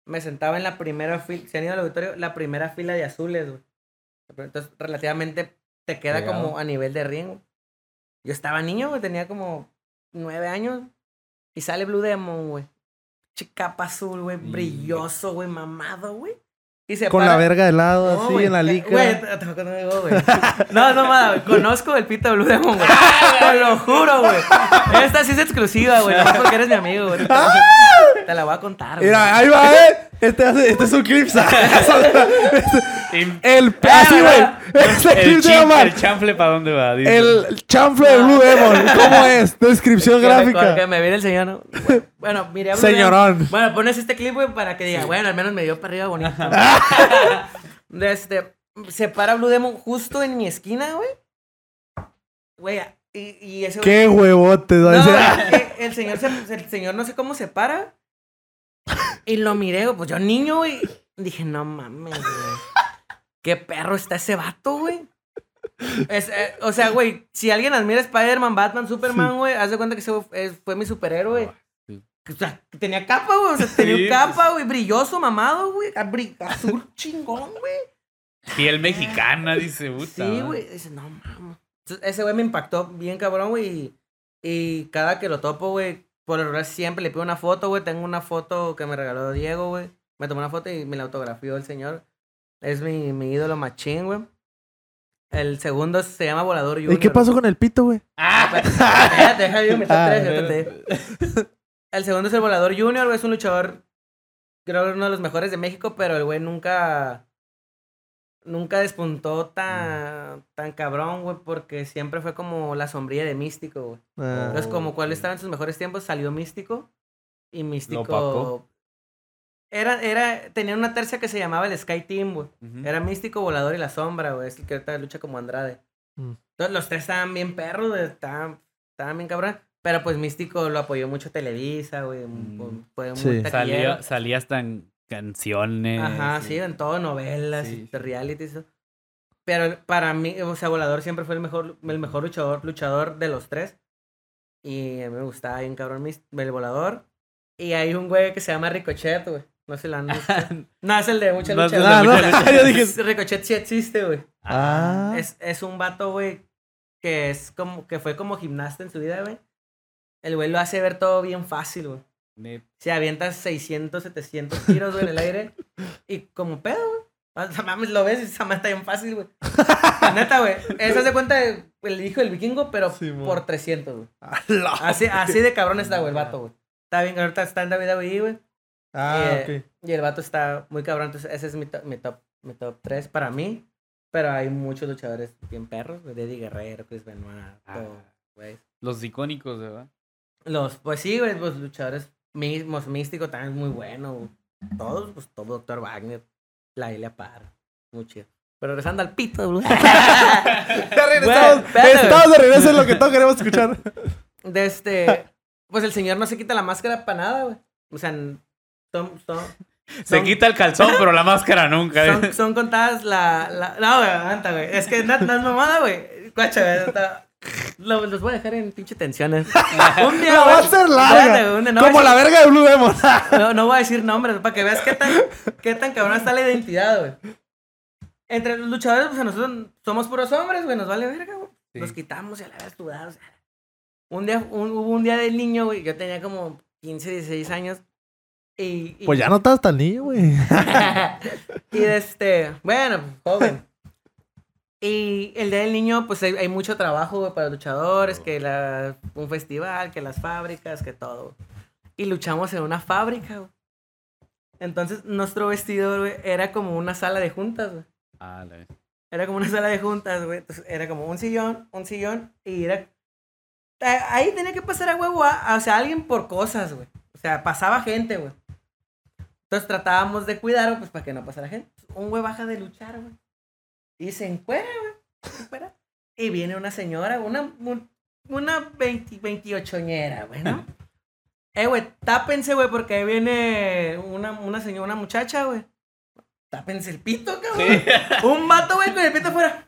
me sentaba en la primera fila, se han ido al auditorio, la primera fila de azules, güey. Entonces, relativamente te queda como a nivel de güey. Yo estaba niño, güey, tenía como nueve años, y sale Blue Demon, güey. Chicapa azul, güey,
Y-
brilloso, güey, mamado, güey. Y se
Con
para-
la verga de lado,
no,
así, en la lica.
Güey, no. No, mamada, güey. Conozco el pito de Blue Demon, güey. Te lo juro, güey. Esta sí es exclusiva, güey. No porque eres mi amigo, güey. Te, la voy a contar, güey.
Mira, ahí va, eh. Este, hace- este es un clip.
Im-
el, así, güey. Este
El,
clip se llama
el chanfle para dónde va. Dice.
El chanfle de Blue Demon. ¿Cómo es? Descripción
Que me-
gráfica.
Me viene el señor, ¿no? Bueno, mire, Blue
Señorón.
Demon. Bueno, pones este clip, güey, para que diga, bueno, al menos me dio para arriba bonito. De este, se para Blue Demon justo en mi esquina, güey. Güey, y, y ese güey-
Qué huevote. ¿no?
Eh, el señor, se- el señor no sé cómo se para. Y lo miré, güey, pues yo niño, güey. Dije, no mames, güey. Qué perro está ese vato, güey. Es, eh, o sea, güey, si alguien admira a Spider-Man, Batman, Superman, güey, haz de cuenta que ese fue mi superhéroe.
Sí.
O sea, tenía capa, güey. O sea, tenía
Sí,
capa, güey, brilloso, mamado, güey. Azul chingón, güey.
Piel mexicana, dice. Puta,
Sí, güey. Dice, no mames. Ese güey me impactó bien cabrón, güey. Y, y cada que lo topo, güey, por el regular siempre le pido una foto, güey. Tengo una foto que me regaló Diego, güey. Me tomó una foto y me la autografió el señor. Es mi, mi ídolo machín, güey. El segundo se llama Volador Junior.
¿Y qué pasó con el pito, güey?
Espérate, deja yo mi top
Ah,
tres, ahorita te digo. El segundo es el Volador Junior, güey. Es un luchador, creo que uno de los mejores de México, pero el güey nunca. Nunca despuntó tan, tan cabrón, güey, porque siempre fue como la sombrilla de Místico, güey.
Ah.
Entonces, como cuál estaba en sus mejores tiempos, salió Místico. Y Místico. Era, era, tenía una tercia que se llamaba el Sky Team, güey. Era Místico, Volador y la Sombra, güey. Es el que ahorita lucha como Andrade.
Mm.
Entonces los tres estaban bien perros, güey, estaban, estaban bien cabrón. Pero pues Místico lo apoyó mucho Televisa, güey.
Mm.
Fue muy
Sí.
Salía, salía hasta en canciones.
Ajá, sí, en todo, novelas,
Sí,
y
sí.
realities. ¿no? Pero para mí, o sea, Volador siempre fue el mejor, el mejor luchador, luchador de los tres. Y a mí me gustaba bien cabrón el Volador. Y hay un güey que se llama Ricochet, güey. No si lo han visto. no, es el de mucha
No
lucha.
no, yo dije-
Ricochet sí existe, güey.
Ah.
Es, es un vato, güey, que es como, que fue como gimnasta en su vida, güey. El güey lo hace ver todo bien fácil, güey. Se avienta 600, 700 tiros, güey, en el aire. Y como pedo, güey. O sea, mames, lo ves y esa mata bien fácil, güey. Neta, güey. Eso se cuenta el hijo del vikingo, pero
Sí,
por 300, güey. Así, así de cabrón está, güey, el vato, güey. Está bien, ahorita está en David güey.
Ah,
Eh, Y el vato está muy cabrón. Entonces, ese es mi top, mi top, mi top 3 para mí. Pero hay muchos luchadores bien perros, güey. Eddie Guerrero, Chris Benoit,
Ah.
todo, güey.
Los icónicos, ¿verdad?
Los, pues sí, güey, los luchadores mismos, místicos también muy bueno. güey. Todos, pues todo Doctor Wagner, la Ilia Par, muy chido. Pero regresando al pito, güey.
Ya regresamos.
Güey.
Estamos de regreso en lo que todos queremos escuchar.
De este, pues el señor no se quita la máscara para nada, güey. O sea, son, son,
Se
Son-
quita el calzón, pero la máscara nunca. ¿eh?
son, son contadas la, la... No, güey, aguanta, güey. Es que no, no es mamada, güey. Guacha, güey. Lo- Los voy a dejar en pinche tensiones. Un día,
La va a hacer larga.
no
Como la verga de Blue Demon.
No, no voy a decir nombres, para que veas qué tan, qué tan cabrón está la identidad, güey. Entre los luchadores, pues a nosotros somos puros hombres, güey, nos vale verga, güey.
Sí.
Nos quitamos y a la vez sudados. Un día, un- hubo un día del niño, güey, yo tenía como 15, 16 años. Y, y-
Pues ya no estás tan niño, güey.
y este, bueno, pues, joven. Y el día del niño, pues hay, hay mucho trabajo, para luchadores, que la, un festival, que las fábricas, que todo. Y luchamos en una fábrica, güey. Entonces, nuestro vestidor, güey, era como una sala de juntas, güey.
Ah, la.
Era como una sala de juntas, güey. Entonces, era como un sillón, un sillón, y era... a- Ahí tenía que pasar a huevo, a, o sea, alguien por cosas, güey. O sea, pasaba gente, güey. Entonces tratábamos de cuidar, pues, para que no pasara gente. Un güey baja de luchar, güey. Y se encuera, güey. Y viene una señora, una, un- una 20, 28ñera, güey, ¿no? Eh, güey, tápense, güey, porque ahí viene una, una señora, una muchacha, güey. Tápense el pito, cabrón. Un vato, güey, con el pito afuera.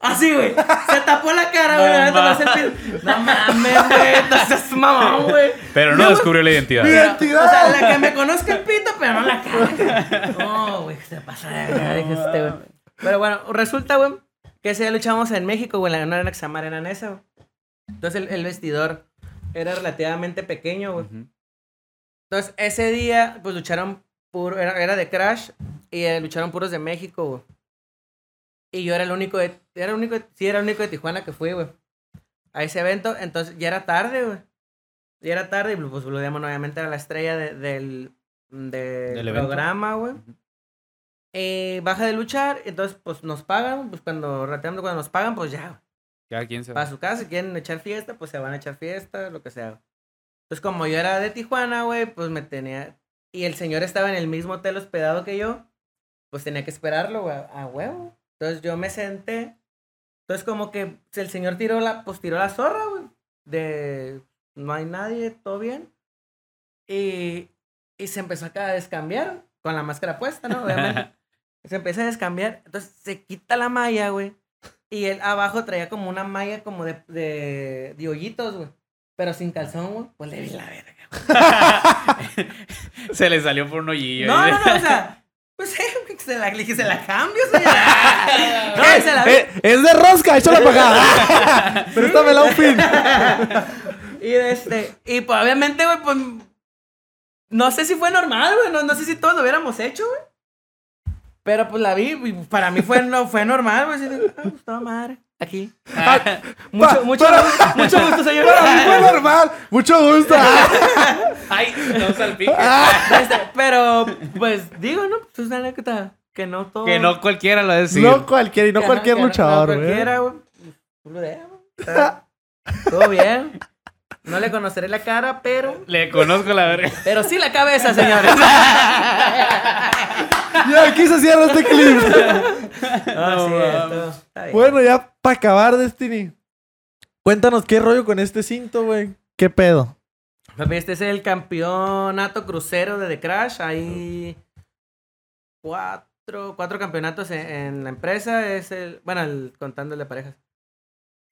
Así, güey. Se tapó la cara, güey.
No
el pito. No mames, güey. No seas mamón, güey.
Pero no
Yo,
descubrió la identidad.
Mira. Identidad.
O sea, la que me conozca el pito, pero no la cara. No, güey, se pasa de verga, dije este, güey. Pero bueno, resulta, güey, que ese día luchamos en México, güey, en la era que se llama Arena Nesa, güey. Entonces el, el vestidor era relativamente pequeño, güey. Entonces ese día, pues lucharon puro, era, era de Crash y eh, lucharon puros de México, güey. Y yo era el único de, era el único, de- sí, era el único de Tijuana que fui, güey. A ese evento, entonces ya era tarde, güey. Ya era tarde y pues Blue Demon obviamente era la estrella de- del, del, programa, güey. Eh, baja de luchar, entonces pues nos pagan, pues cuando rateando cuando nos pagan, pues ya,
Cada quien se va.
para su casa, si quieren echar fiesta, pues se van a echar fiesta, lo que sea. Entonces, como yo era de Tijuana, güey, pues me tenía. Y el señor estaba en el mismo hotel hospedado que yo, pues tenía que esperarlo, güey, a huevo. Entonces yo me senté. Entonces, como que el señor tiró la, pues tiró la zorra, güey. De no hay nadie, todo bien. Y, y se empezó a descambiar con la máscara puesta, ¿no? Obviamente. Se empieza a descambiar. Entonces se quita la malla, güey. Y él abajo traía como una malla como de, de, de hoyitos, güey. Pero sin calzón, güey. Pues le vi la verga.
se le salió por un hoyillo.
No, no, no, o sea. Pues eh, se la, le dije, se la cambio, señora. No, se la vi.
Eh, es de rosca, échala para acá. Préstamela un pin.
Y este, y pues obviamente, güey, pues. No sé si fue normal, güey. No, no sé si todos lo hubiéramos hecho, güey. Pero pues la vi, y para mí fue, no, fue normal, güey. Ah, pues toda madre. Aquí. Mucho,
Pa-
mucho,
para-
mucho gusto, señor.
Para mí fue normal. Mucho gusto.
Ay, no salpique.
Este, pero, pues, digo, ¿no? Pues es una anécdota que no todo.
que no cualquiera lo decir.
No cualquiera y no cualquier
no-
luchador,
no
güey.
cualquiera, güey. Está- Todo bien. No le conoceré la cara, pero.
Le conozco la verga.
Pero sí la cabeza, señores.
Ya aquí se cierra este clip.
Ah,
No
sí, está bien.
bueno, ya para acabar, Destiny. Cuéntanos qué rollo con este cinto, güey. ¿Qué pedo?
Papi, este es el campeonato crucero de The Crash. Hay cuatro, cuatro campeonatos en, en la empresa. Es el, bueno, el, contando el de parejas.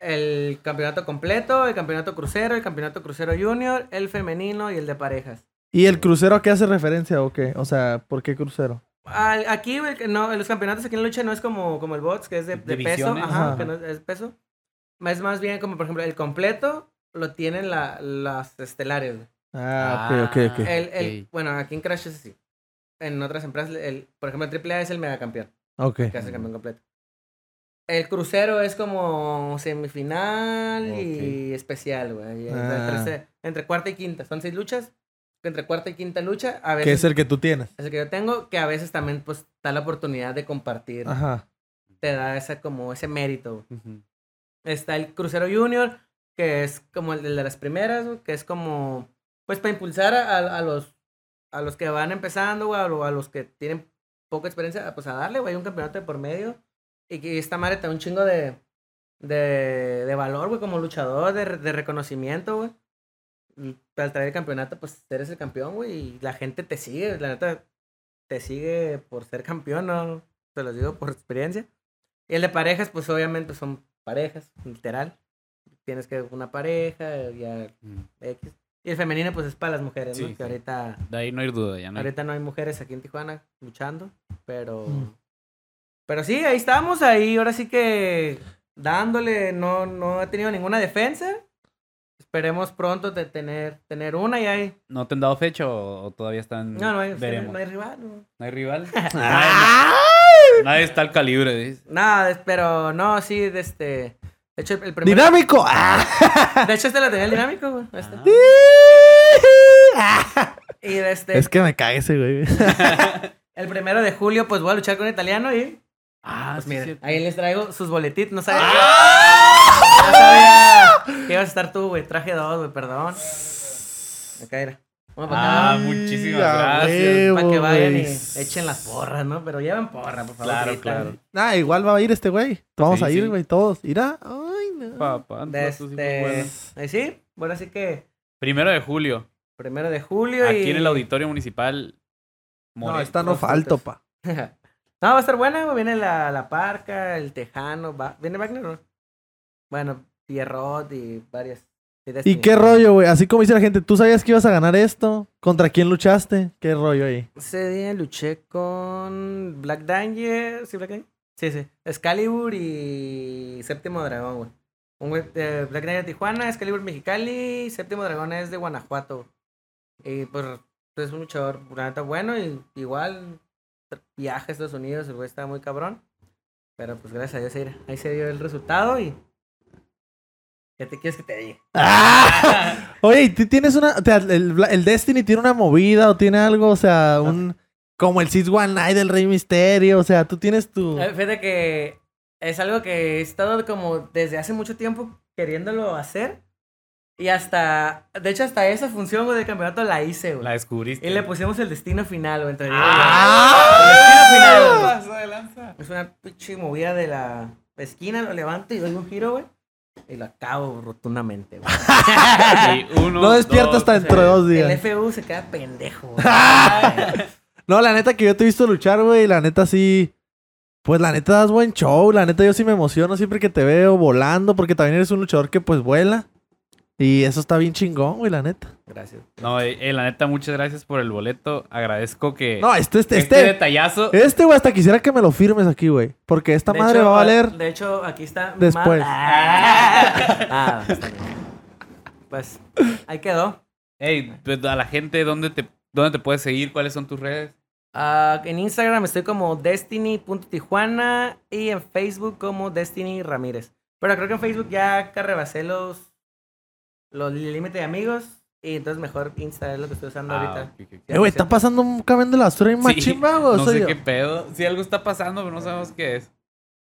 El campeonato completo, el campeonato crucero, el campeonato crucero junior, el femenino y el de parejas.
¿Y el crucero a qué hace referencia o qué? O sea, ¿por qué crucero?
Al- aquí, no, los campeonatos aquí en la lucha no es como, como el box, que es de, de peso. Ajá,
Ajá.
que no es, es peso. Es más bien como, por ejemplo, el completo lo tienen la, las estelares. güey.
Ah, ok, ok, ok.
El, el,
Ok.
Bueno, aquí en Crash es así. En otras empresas, el, por ejemplo, el AAA es el megacampeón,
Ok.
que hace el campeón completo. El crucero es como semifinal y especial, güey.
Ah.
Entre, entre cuarta y quinta. Son seis luchas. Entre cuarta y quinta lucha, a veces
Que es el que tú tienes.
es el que yo tengo, que a veces también pues da la oportunidad de compartir.
Ajá.
Te da esa como ese mérito. güey.
Ujú.
Está el Crucero Junior, que es como el de las primeras, que es como pues para impulsar a, a- los a los que van empezando, güey, a, a los que tienen poca experiencia, pues a darle, güey, un campeonato de por medio. Y que esta madre te da un chingo de, de, de valor, güey, como luchador, de, de reconocimiento, güey. Y al traer el campeonato, pues eres el campeón, güey, y la gente te sigue, la neta, te sigue por ser campeón, no, te lo digo por experiencia. Y el de parejas, pues obviamente son parejas, literal. Tienes que una pareja, ya
Ujú.
X. Y el femenino, pues es para las mujeres, ¿no? Que
sí.
ahorita,
De ahí no hay duda, ya no hay-
ahorita no hay mujeres aquí en Tijuana luchando, pero...
Mm.
Pero sí, ahí estamos, ahí ahora sí que dándole, no, no he tenido ninguna defensa. Esperemos pronto de tener, tener una y ahí.
¿No te han dado fecha o, o todavía están...?
No, no hay,
Veremos.
no hay rival. no.
¿No hay rival? Nadie está al calibre, dice.
Nada, pero no, sí, de este. De hecho, el, el primero.
¡Dinámico! ¡Ah!
De hecho, este lo tenía el dinámico, güey. este.
Ah.
Y de este.
Es que me cae ese, güey.
El primero de julio, pues voy a luchar con italiano y.
Ah,
Pues
sí,
miren, ahí les traigo sus boletitos. No sabía. No sabía que ibas a estar tú, güey. Traje dos, güey, perdón. Acá era. Bueno,
Ah, muchísimas gracias.
para que vayan y echen las porras, ¿no? Pero lleven porra, por favor.
Claro, claro.
Ah, igual va a ir este güey. Vamos
Sí,
a ir,
sí.
güey, todos. Irá. Ay, no.
Papá,
De
tú sí muy bueno.
este. Ahí sí. Bueno, así que.
Primero de julio,
Primero de julio y.
aquí en el auditorio municipal.
No,
More-
esta no falto, pa.
No, va a estar buena, güey. Viene la, la Parca, el Tejano. Va... ¿Viene Wagner no? Bueno, Pierrot y varias.
¿Y qué rollo, güey? Así como dice la gente, ¿tú sabías que ibas a ganar esto? ¿Contra quién luchaste? ¿Qué rollo ahí?
Ese día luché con Black Danger. ¿Sí, Black Danger? Sí, sí. Excalibur y Séptimo Dragón, güey. Un güey de Black Danger de Tijuana, Excalibur Mexicali, Séptimo Dragón es de Guanajuato. Y pues es un luchador, la neta, bueno. Y igual viaja a Estados Unidos, el güey está muy cabrón. Pero pues gracias a Dios ahí, ahí se dio el resultado y. ¿Qué te quieres que te diga?
¡Ah! Oye, ¿y tú tienes una. o sea, el, el Destiny tiene una movida o tiene algo, o sea, un. Como el Six One Night del Rey Misterio, o sea, tú tienes tu.
Eh, Fíjate que es algo que he estado como desde hace mucho tiempo queriéndolo hacer. Y hasta, de hecho, hasta esa función güey, del campeonato la hice, güey.
La descubriste.
Y le pusimos el destino final, güey, entre
¡Ah!
El destino final, güey. Es una pinche movida de la esquina, lo levanto y doy un giro, güey. Y lo acabo rotundamente, güey.
Uno,
No despierta
dos,
hasta dentro de dos días.
El FU se queda pendejo, güey.
No, la neta que yo te he visto luchar, güey, la neta sí. Pues la neta das buen show, la neta yo sí me emociono siempre que te veo volando, porque también eres un luchador que pues vuela. Y eso está bien chingón, güey, la neta.
Gracias.
No, eh, eh, la neta, muchas gracias por el boleto. Agradezco que
No, este, este,
este,
este,
detallazo.
este, güey, hasta quisiera que me lo firmes aquí, güey. Porque esta
De
madre
hecho,
va a valer.
De hecho, aquí está.
Después.
Ah, ah, está bien. Pues ahí quedó.
Ey, pues, a la gente, ¿dónde te, ¿dónde te puedes seguir? ¿Cuáles son tus redes?
Ah, en Instagram estoy como destiny.tijuana y en Facebook como Destiny Ramírez. Pero creo que en Facebook ya que rebasé los, los límites de amigos y entonces mejor Insta es lo que estoy usando
Ah,
ahorita.
ok, ok, ok.
Eh, güey, está pasando un camión de la basura en
Sí,
machimba, güey.
No
soy
sé
yo.
qué pedo. Si algo está pasando, pero no sabemos qué es.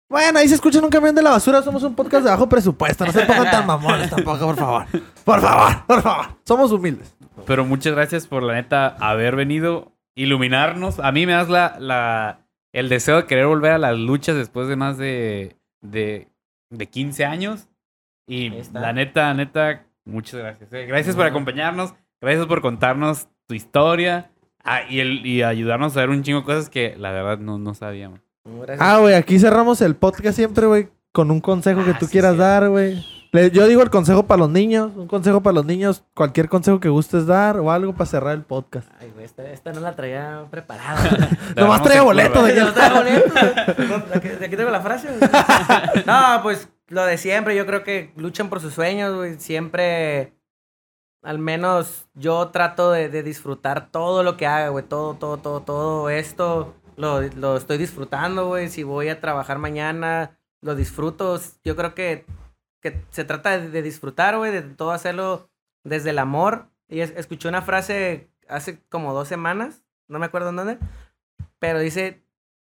Bueno, ahí se escuchan un camión de la basura. Somos un podcast de bajo presupuesto. No se pongan tan mamones tampoco, por favor. Por favor, por favor. Somos humildes.
Pero muchas gracias por la neta haber venido, iluminarnos. A mí me das la, la, el deseo de querer volver a las luchas después de más de, de, de 15 años. Y la neta, neta, muchas gracias. eh. Gracias por
No.
acompañarnos. Gracias por contarnos tu historia. ah, y, el, y ayudarnos a ver un chingo de cosas que la verdad no, no sabíamos.
Gracias.
Ah, güey, aquí cerramos el podcast siempre, güey, con un consejo que
Ah,
tú
sí,
quieras
sí.
dar, güey. Yo digo el consejo para los niños, un consejo para los niños, cualquier consejo que gustes dar o algo para cerrar el podcast.
Ay, güey, esta, esta no la traía preparada.
Nomás
Agarramos
trae
en
boleto
curva.
de
Ya está bonito, güey. No, Aquí aquí tengo la frase. No, pues lo de siempre. Yo creo que luchan por sus sueños, güey. Siempre, al menos yo trato de, de disfrutar todo lo que haga, güey. Todo, todo, todo, todo esto lo, lo estoy disfrutando, güey. Si voy a trabajar mañana, lo disfruto. Yo creo que, que se trata de, disfrutar, güey, de todo hacerlo desde el amor. Y es- escuché una frase hace como dos semanas, no me acuerdo en dónde, pero dice,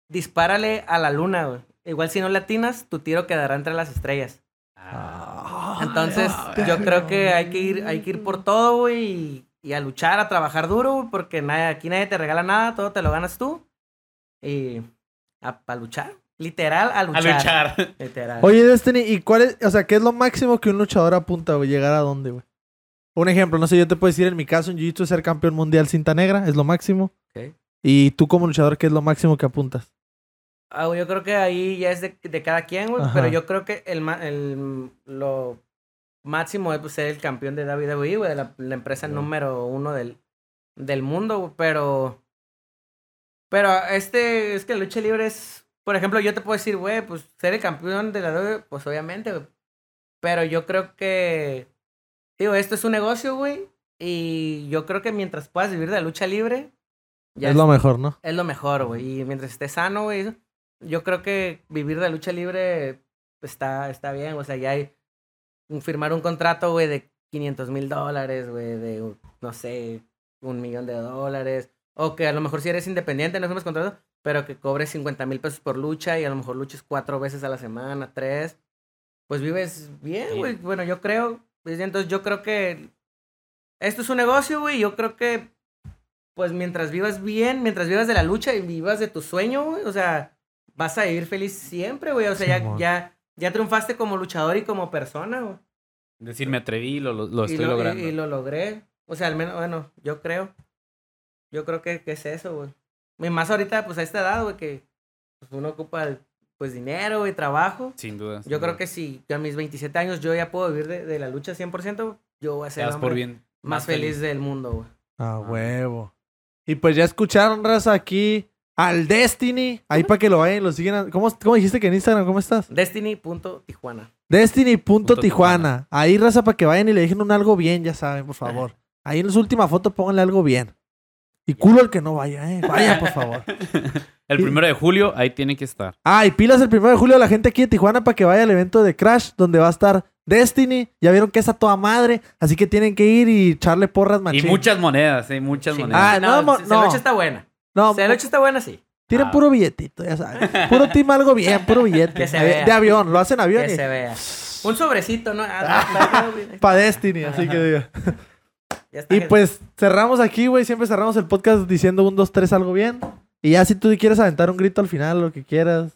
dispárale a la luna, güey. Igual si no latinas, tu tiro quedará entre las estrellas. Entonces, yo creo que hay que ir, hay que ir por todo, güey, y, y a luchar, a trabajar duro, güey, porque nadie, aquí nadie te regala nada, todo te lo ganas tú. Y a, a luchar, literal, a
A
luchar.
luchar.
Literal.
Oye, Destiny, ¿y cuál es, o sea, qué es lo máximo que un luchador apunta, güey? ¿Llegar a dónde, güey? Un ejemplo, no sé, yo te puedo decir en mi caso, en Jiu-Jitsu ser campeón mundial cinta negra, es lo máximo.
Ok.
Y tú como luchador, ¿qué es lo máximo que apuntas?
Ah, yo creo que ahí ya es de, de cada quien, güey. Pero yo creo que el, el lo máximo es pues, ser el campeón de WWE, güey, de la, la empresa número uno del, del mundo, güey. Pero. Pero este, es que la lucha libre es. Por ejemplo, yo te puedo decir, güey, pues ser el campeón de la WWE, pues obviamente, güey. Pero yo creo que. Digo, esto es un negocio, güey. Y yo creo que mientras puedas vivir de la lucha libre.
es lo mejor, ¿no?
Es lo mejor, güey. Y mientras estés sano, güey, yo creo que vivir de la lucha libre está, está bien. O sea, ya hay firmar un contrato, güey, de 500 mil dólares, güey, de, no sé, un millón de dólares. O que a lo mejor si eres independiente, no firmas contrato, pero que cobres 50 mil pesos por lucha y a lo mejor luches cuatro veces a la semana, tres. Pues vives bien,
Sí.
güey. Bueno, yo creo. pues, Entonces yo creo que esto es un negocio, güey. Yo creo que pues mientras vivas bien, mientras vivas de la lucha y vivas de tu sueño, güey, o sea, vas a vivir feliz siempre, güey. O sea, ya, ya, ya triunfaste como luchador y como persona, güey.
Decir, me atreví, lo, lo, lo
y,
estoy
lo, y-
logrando.
y lo logré. O sea, al menos, bueno, yo creo. Yo creo que, que es eso, güey. Y más ahorita, pues a esta edad, güey, que pues, uno ocupa pues dinero y trabajo.
Sin duda.
Yo creo que si a mis 27 años yo ya puedo vivir de, de la lucha 100%, yo voy a ser el
por bien.
más feliz, del mundo, güey.
A huevo. Y pues ya escucharon, raza, aquí al Destiny. Ahí para que lo vayan y lo sigan. ¿Cómo, ¿Cómo dijiste que en Instagram? ¿Cómo estás?
Destiny.tijuana.
Destiny.tijuana.
Tijuana.
Ahí, raza, para que vayan y le dejen un algo bien, ya saben, por favor. Ahí en su última foto pónganle algo bien. Y culo el que no vaya, eh. Vaya, por favor.
El
Sí.
primero de julio, ahí tiene que estar.
Ah, y pilas el primero de julio a la gente aquí de Tijuana para que vaya al evento de Crash, donde va a estar Destiny. Ya vieron que es a toda madre, así que tienen que ir y echarle porras
Y
machín.
muchas monedas, eh, muchas
Sí.
monedas.
Ah, no, no.
la lucha está buena.
No,
Si la lucha está buena, sí.
tienen
Ah.
puro billetito, ya saben. Puro team algo bien, puro billete.
Que se
de,
vea.
de avión, lo hacen avión
Que
y
se vea. Un sobrecito, ¿no? Ah,
para Destiny, así que diga.
ya está.
Y pues cerramos aquí, güey. Siempre cerramos el podcast diciendo un, dos, tres, algo bien. Y ya si tú quieres aventar un grito al final, lo que quieras.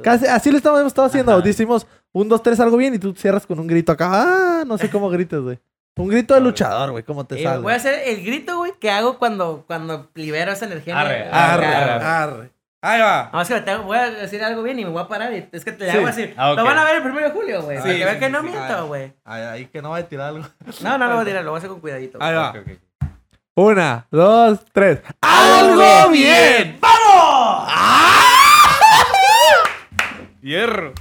Casi, así lo estamos, hemos estado haciendo.
Ajá.
Decimos un, dos, tres, algo bien y tú cierras con un grito acá. Ah, no sé cómo grites, güey. Un grito de luchador, güey, cómo te
Eh,
sale.
voy a hacer el grito, güey, que hago cuando, cuando libero esa energía.
Arre.
Arre,
arre.
arre. Ahí va.
No, es que voy a decir algo bien y me voy a parar y es que te
Sí.
hago así.
Ah.
Lo van a ver el primero de julio, güey.
Sí,
para que vean
sí,
que no
sí.
miento,
Ah.
güey.
Ahí, ahí que no va a tirar algo.
No, no lo voy a tirar, lo voy a hacer con cuidadito.
Ahí va. Una, dos, tres.
¡Algo
¡Algo
bien!
bien! ¡Vamos!
Hierro.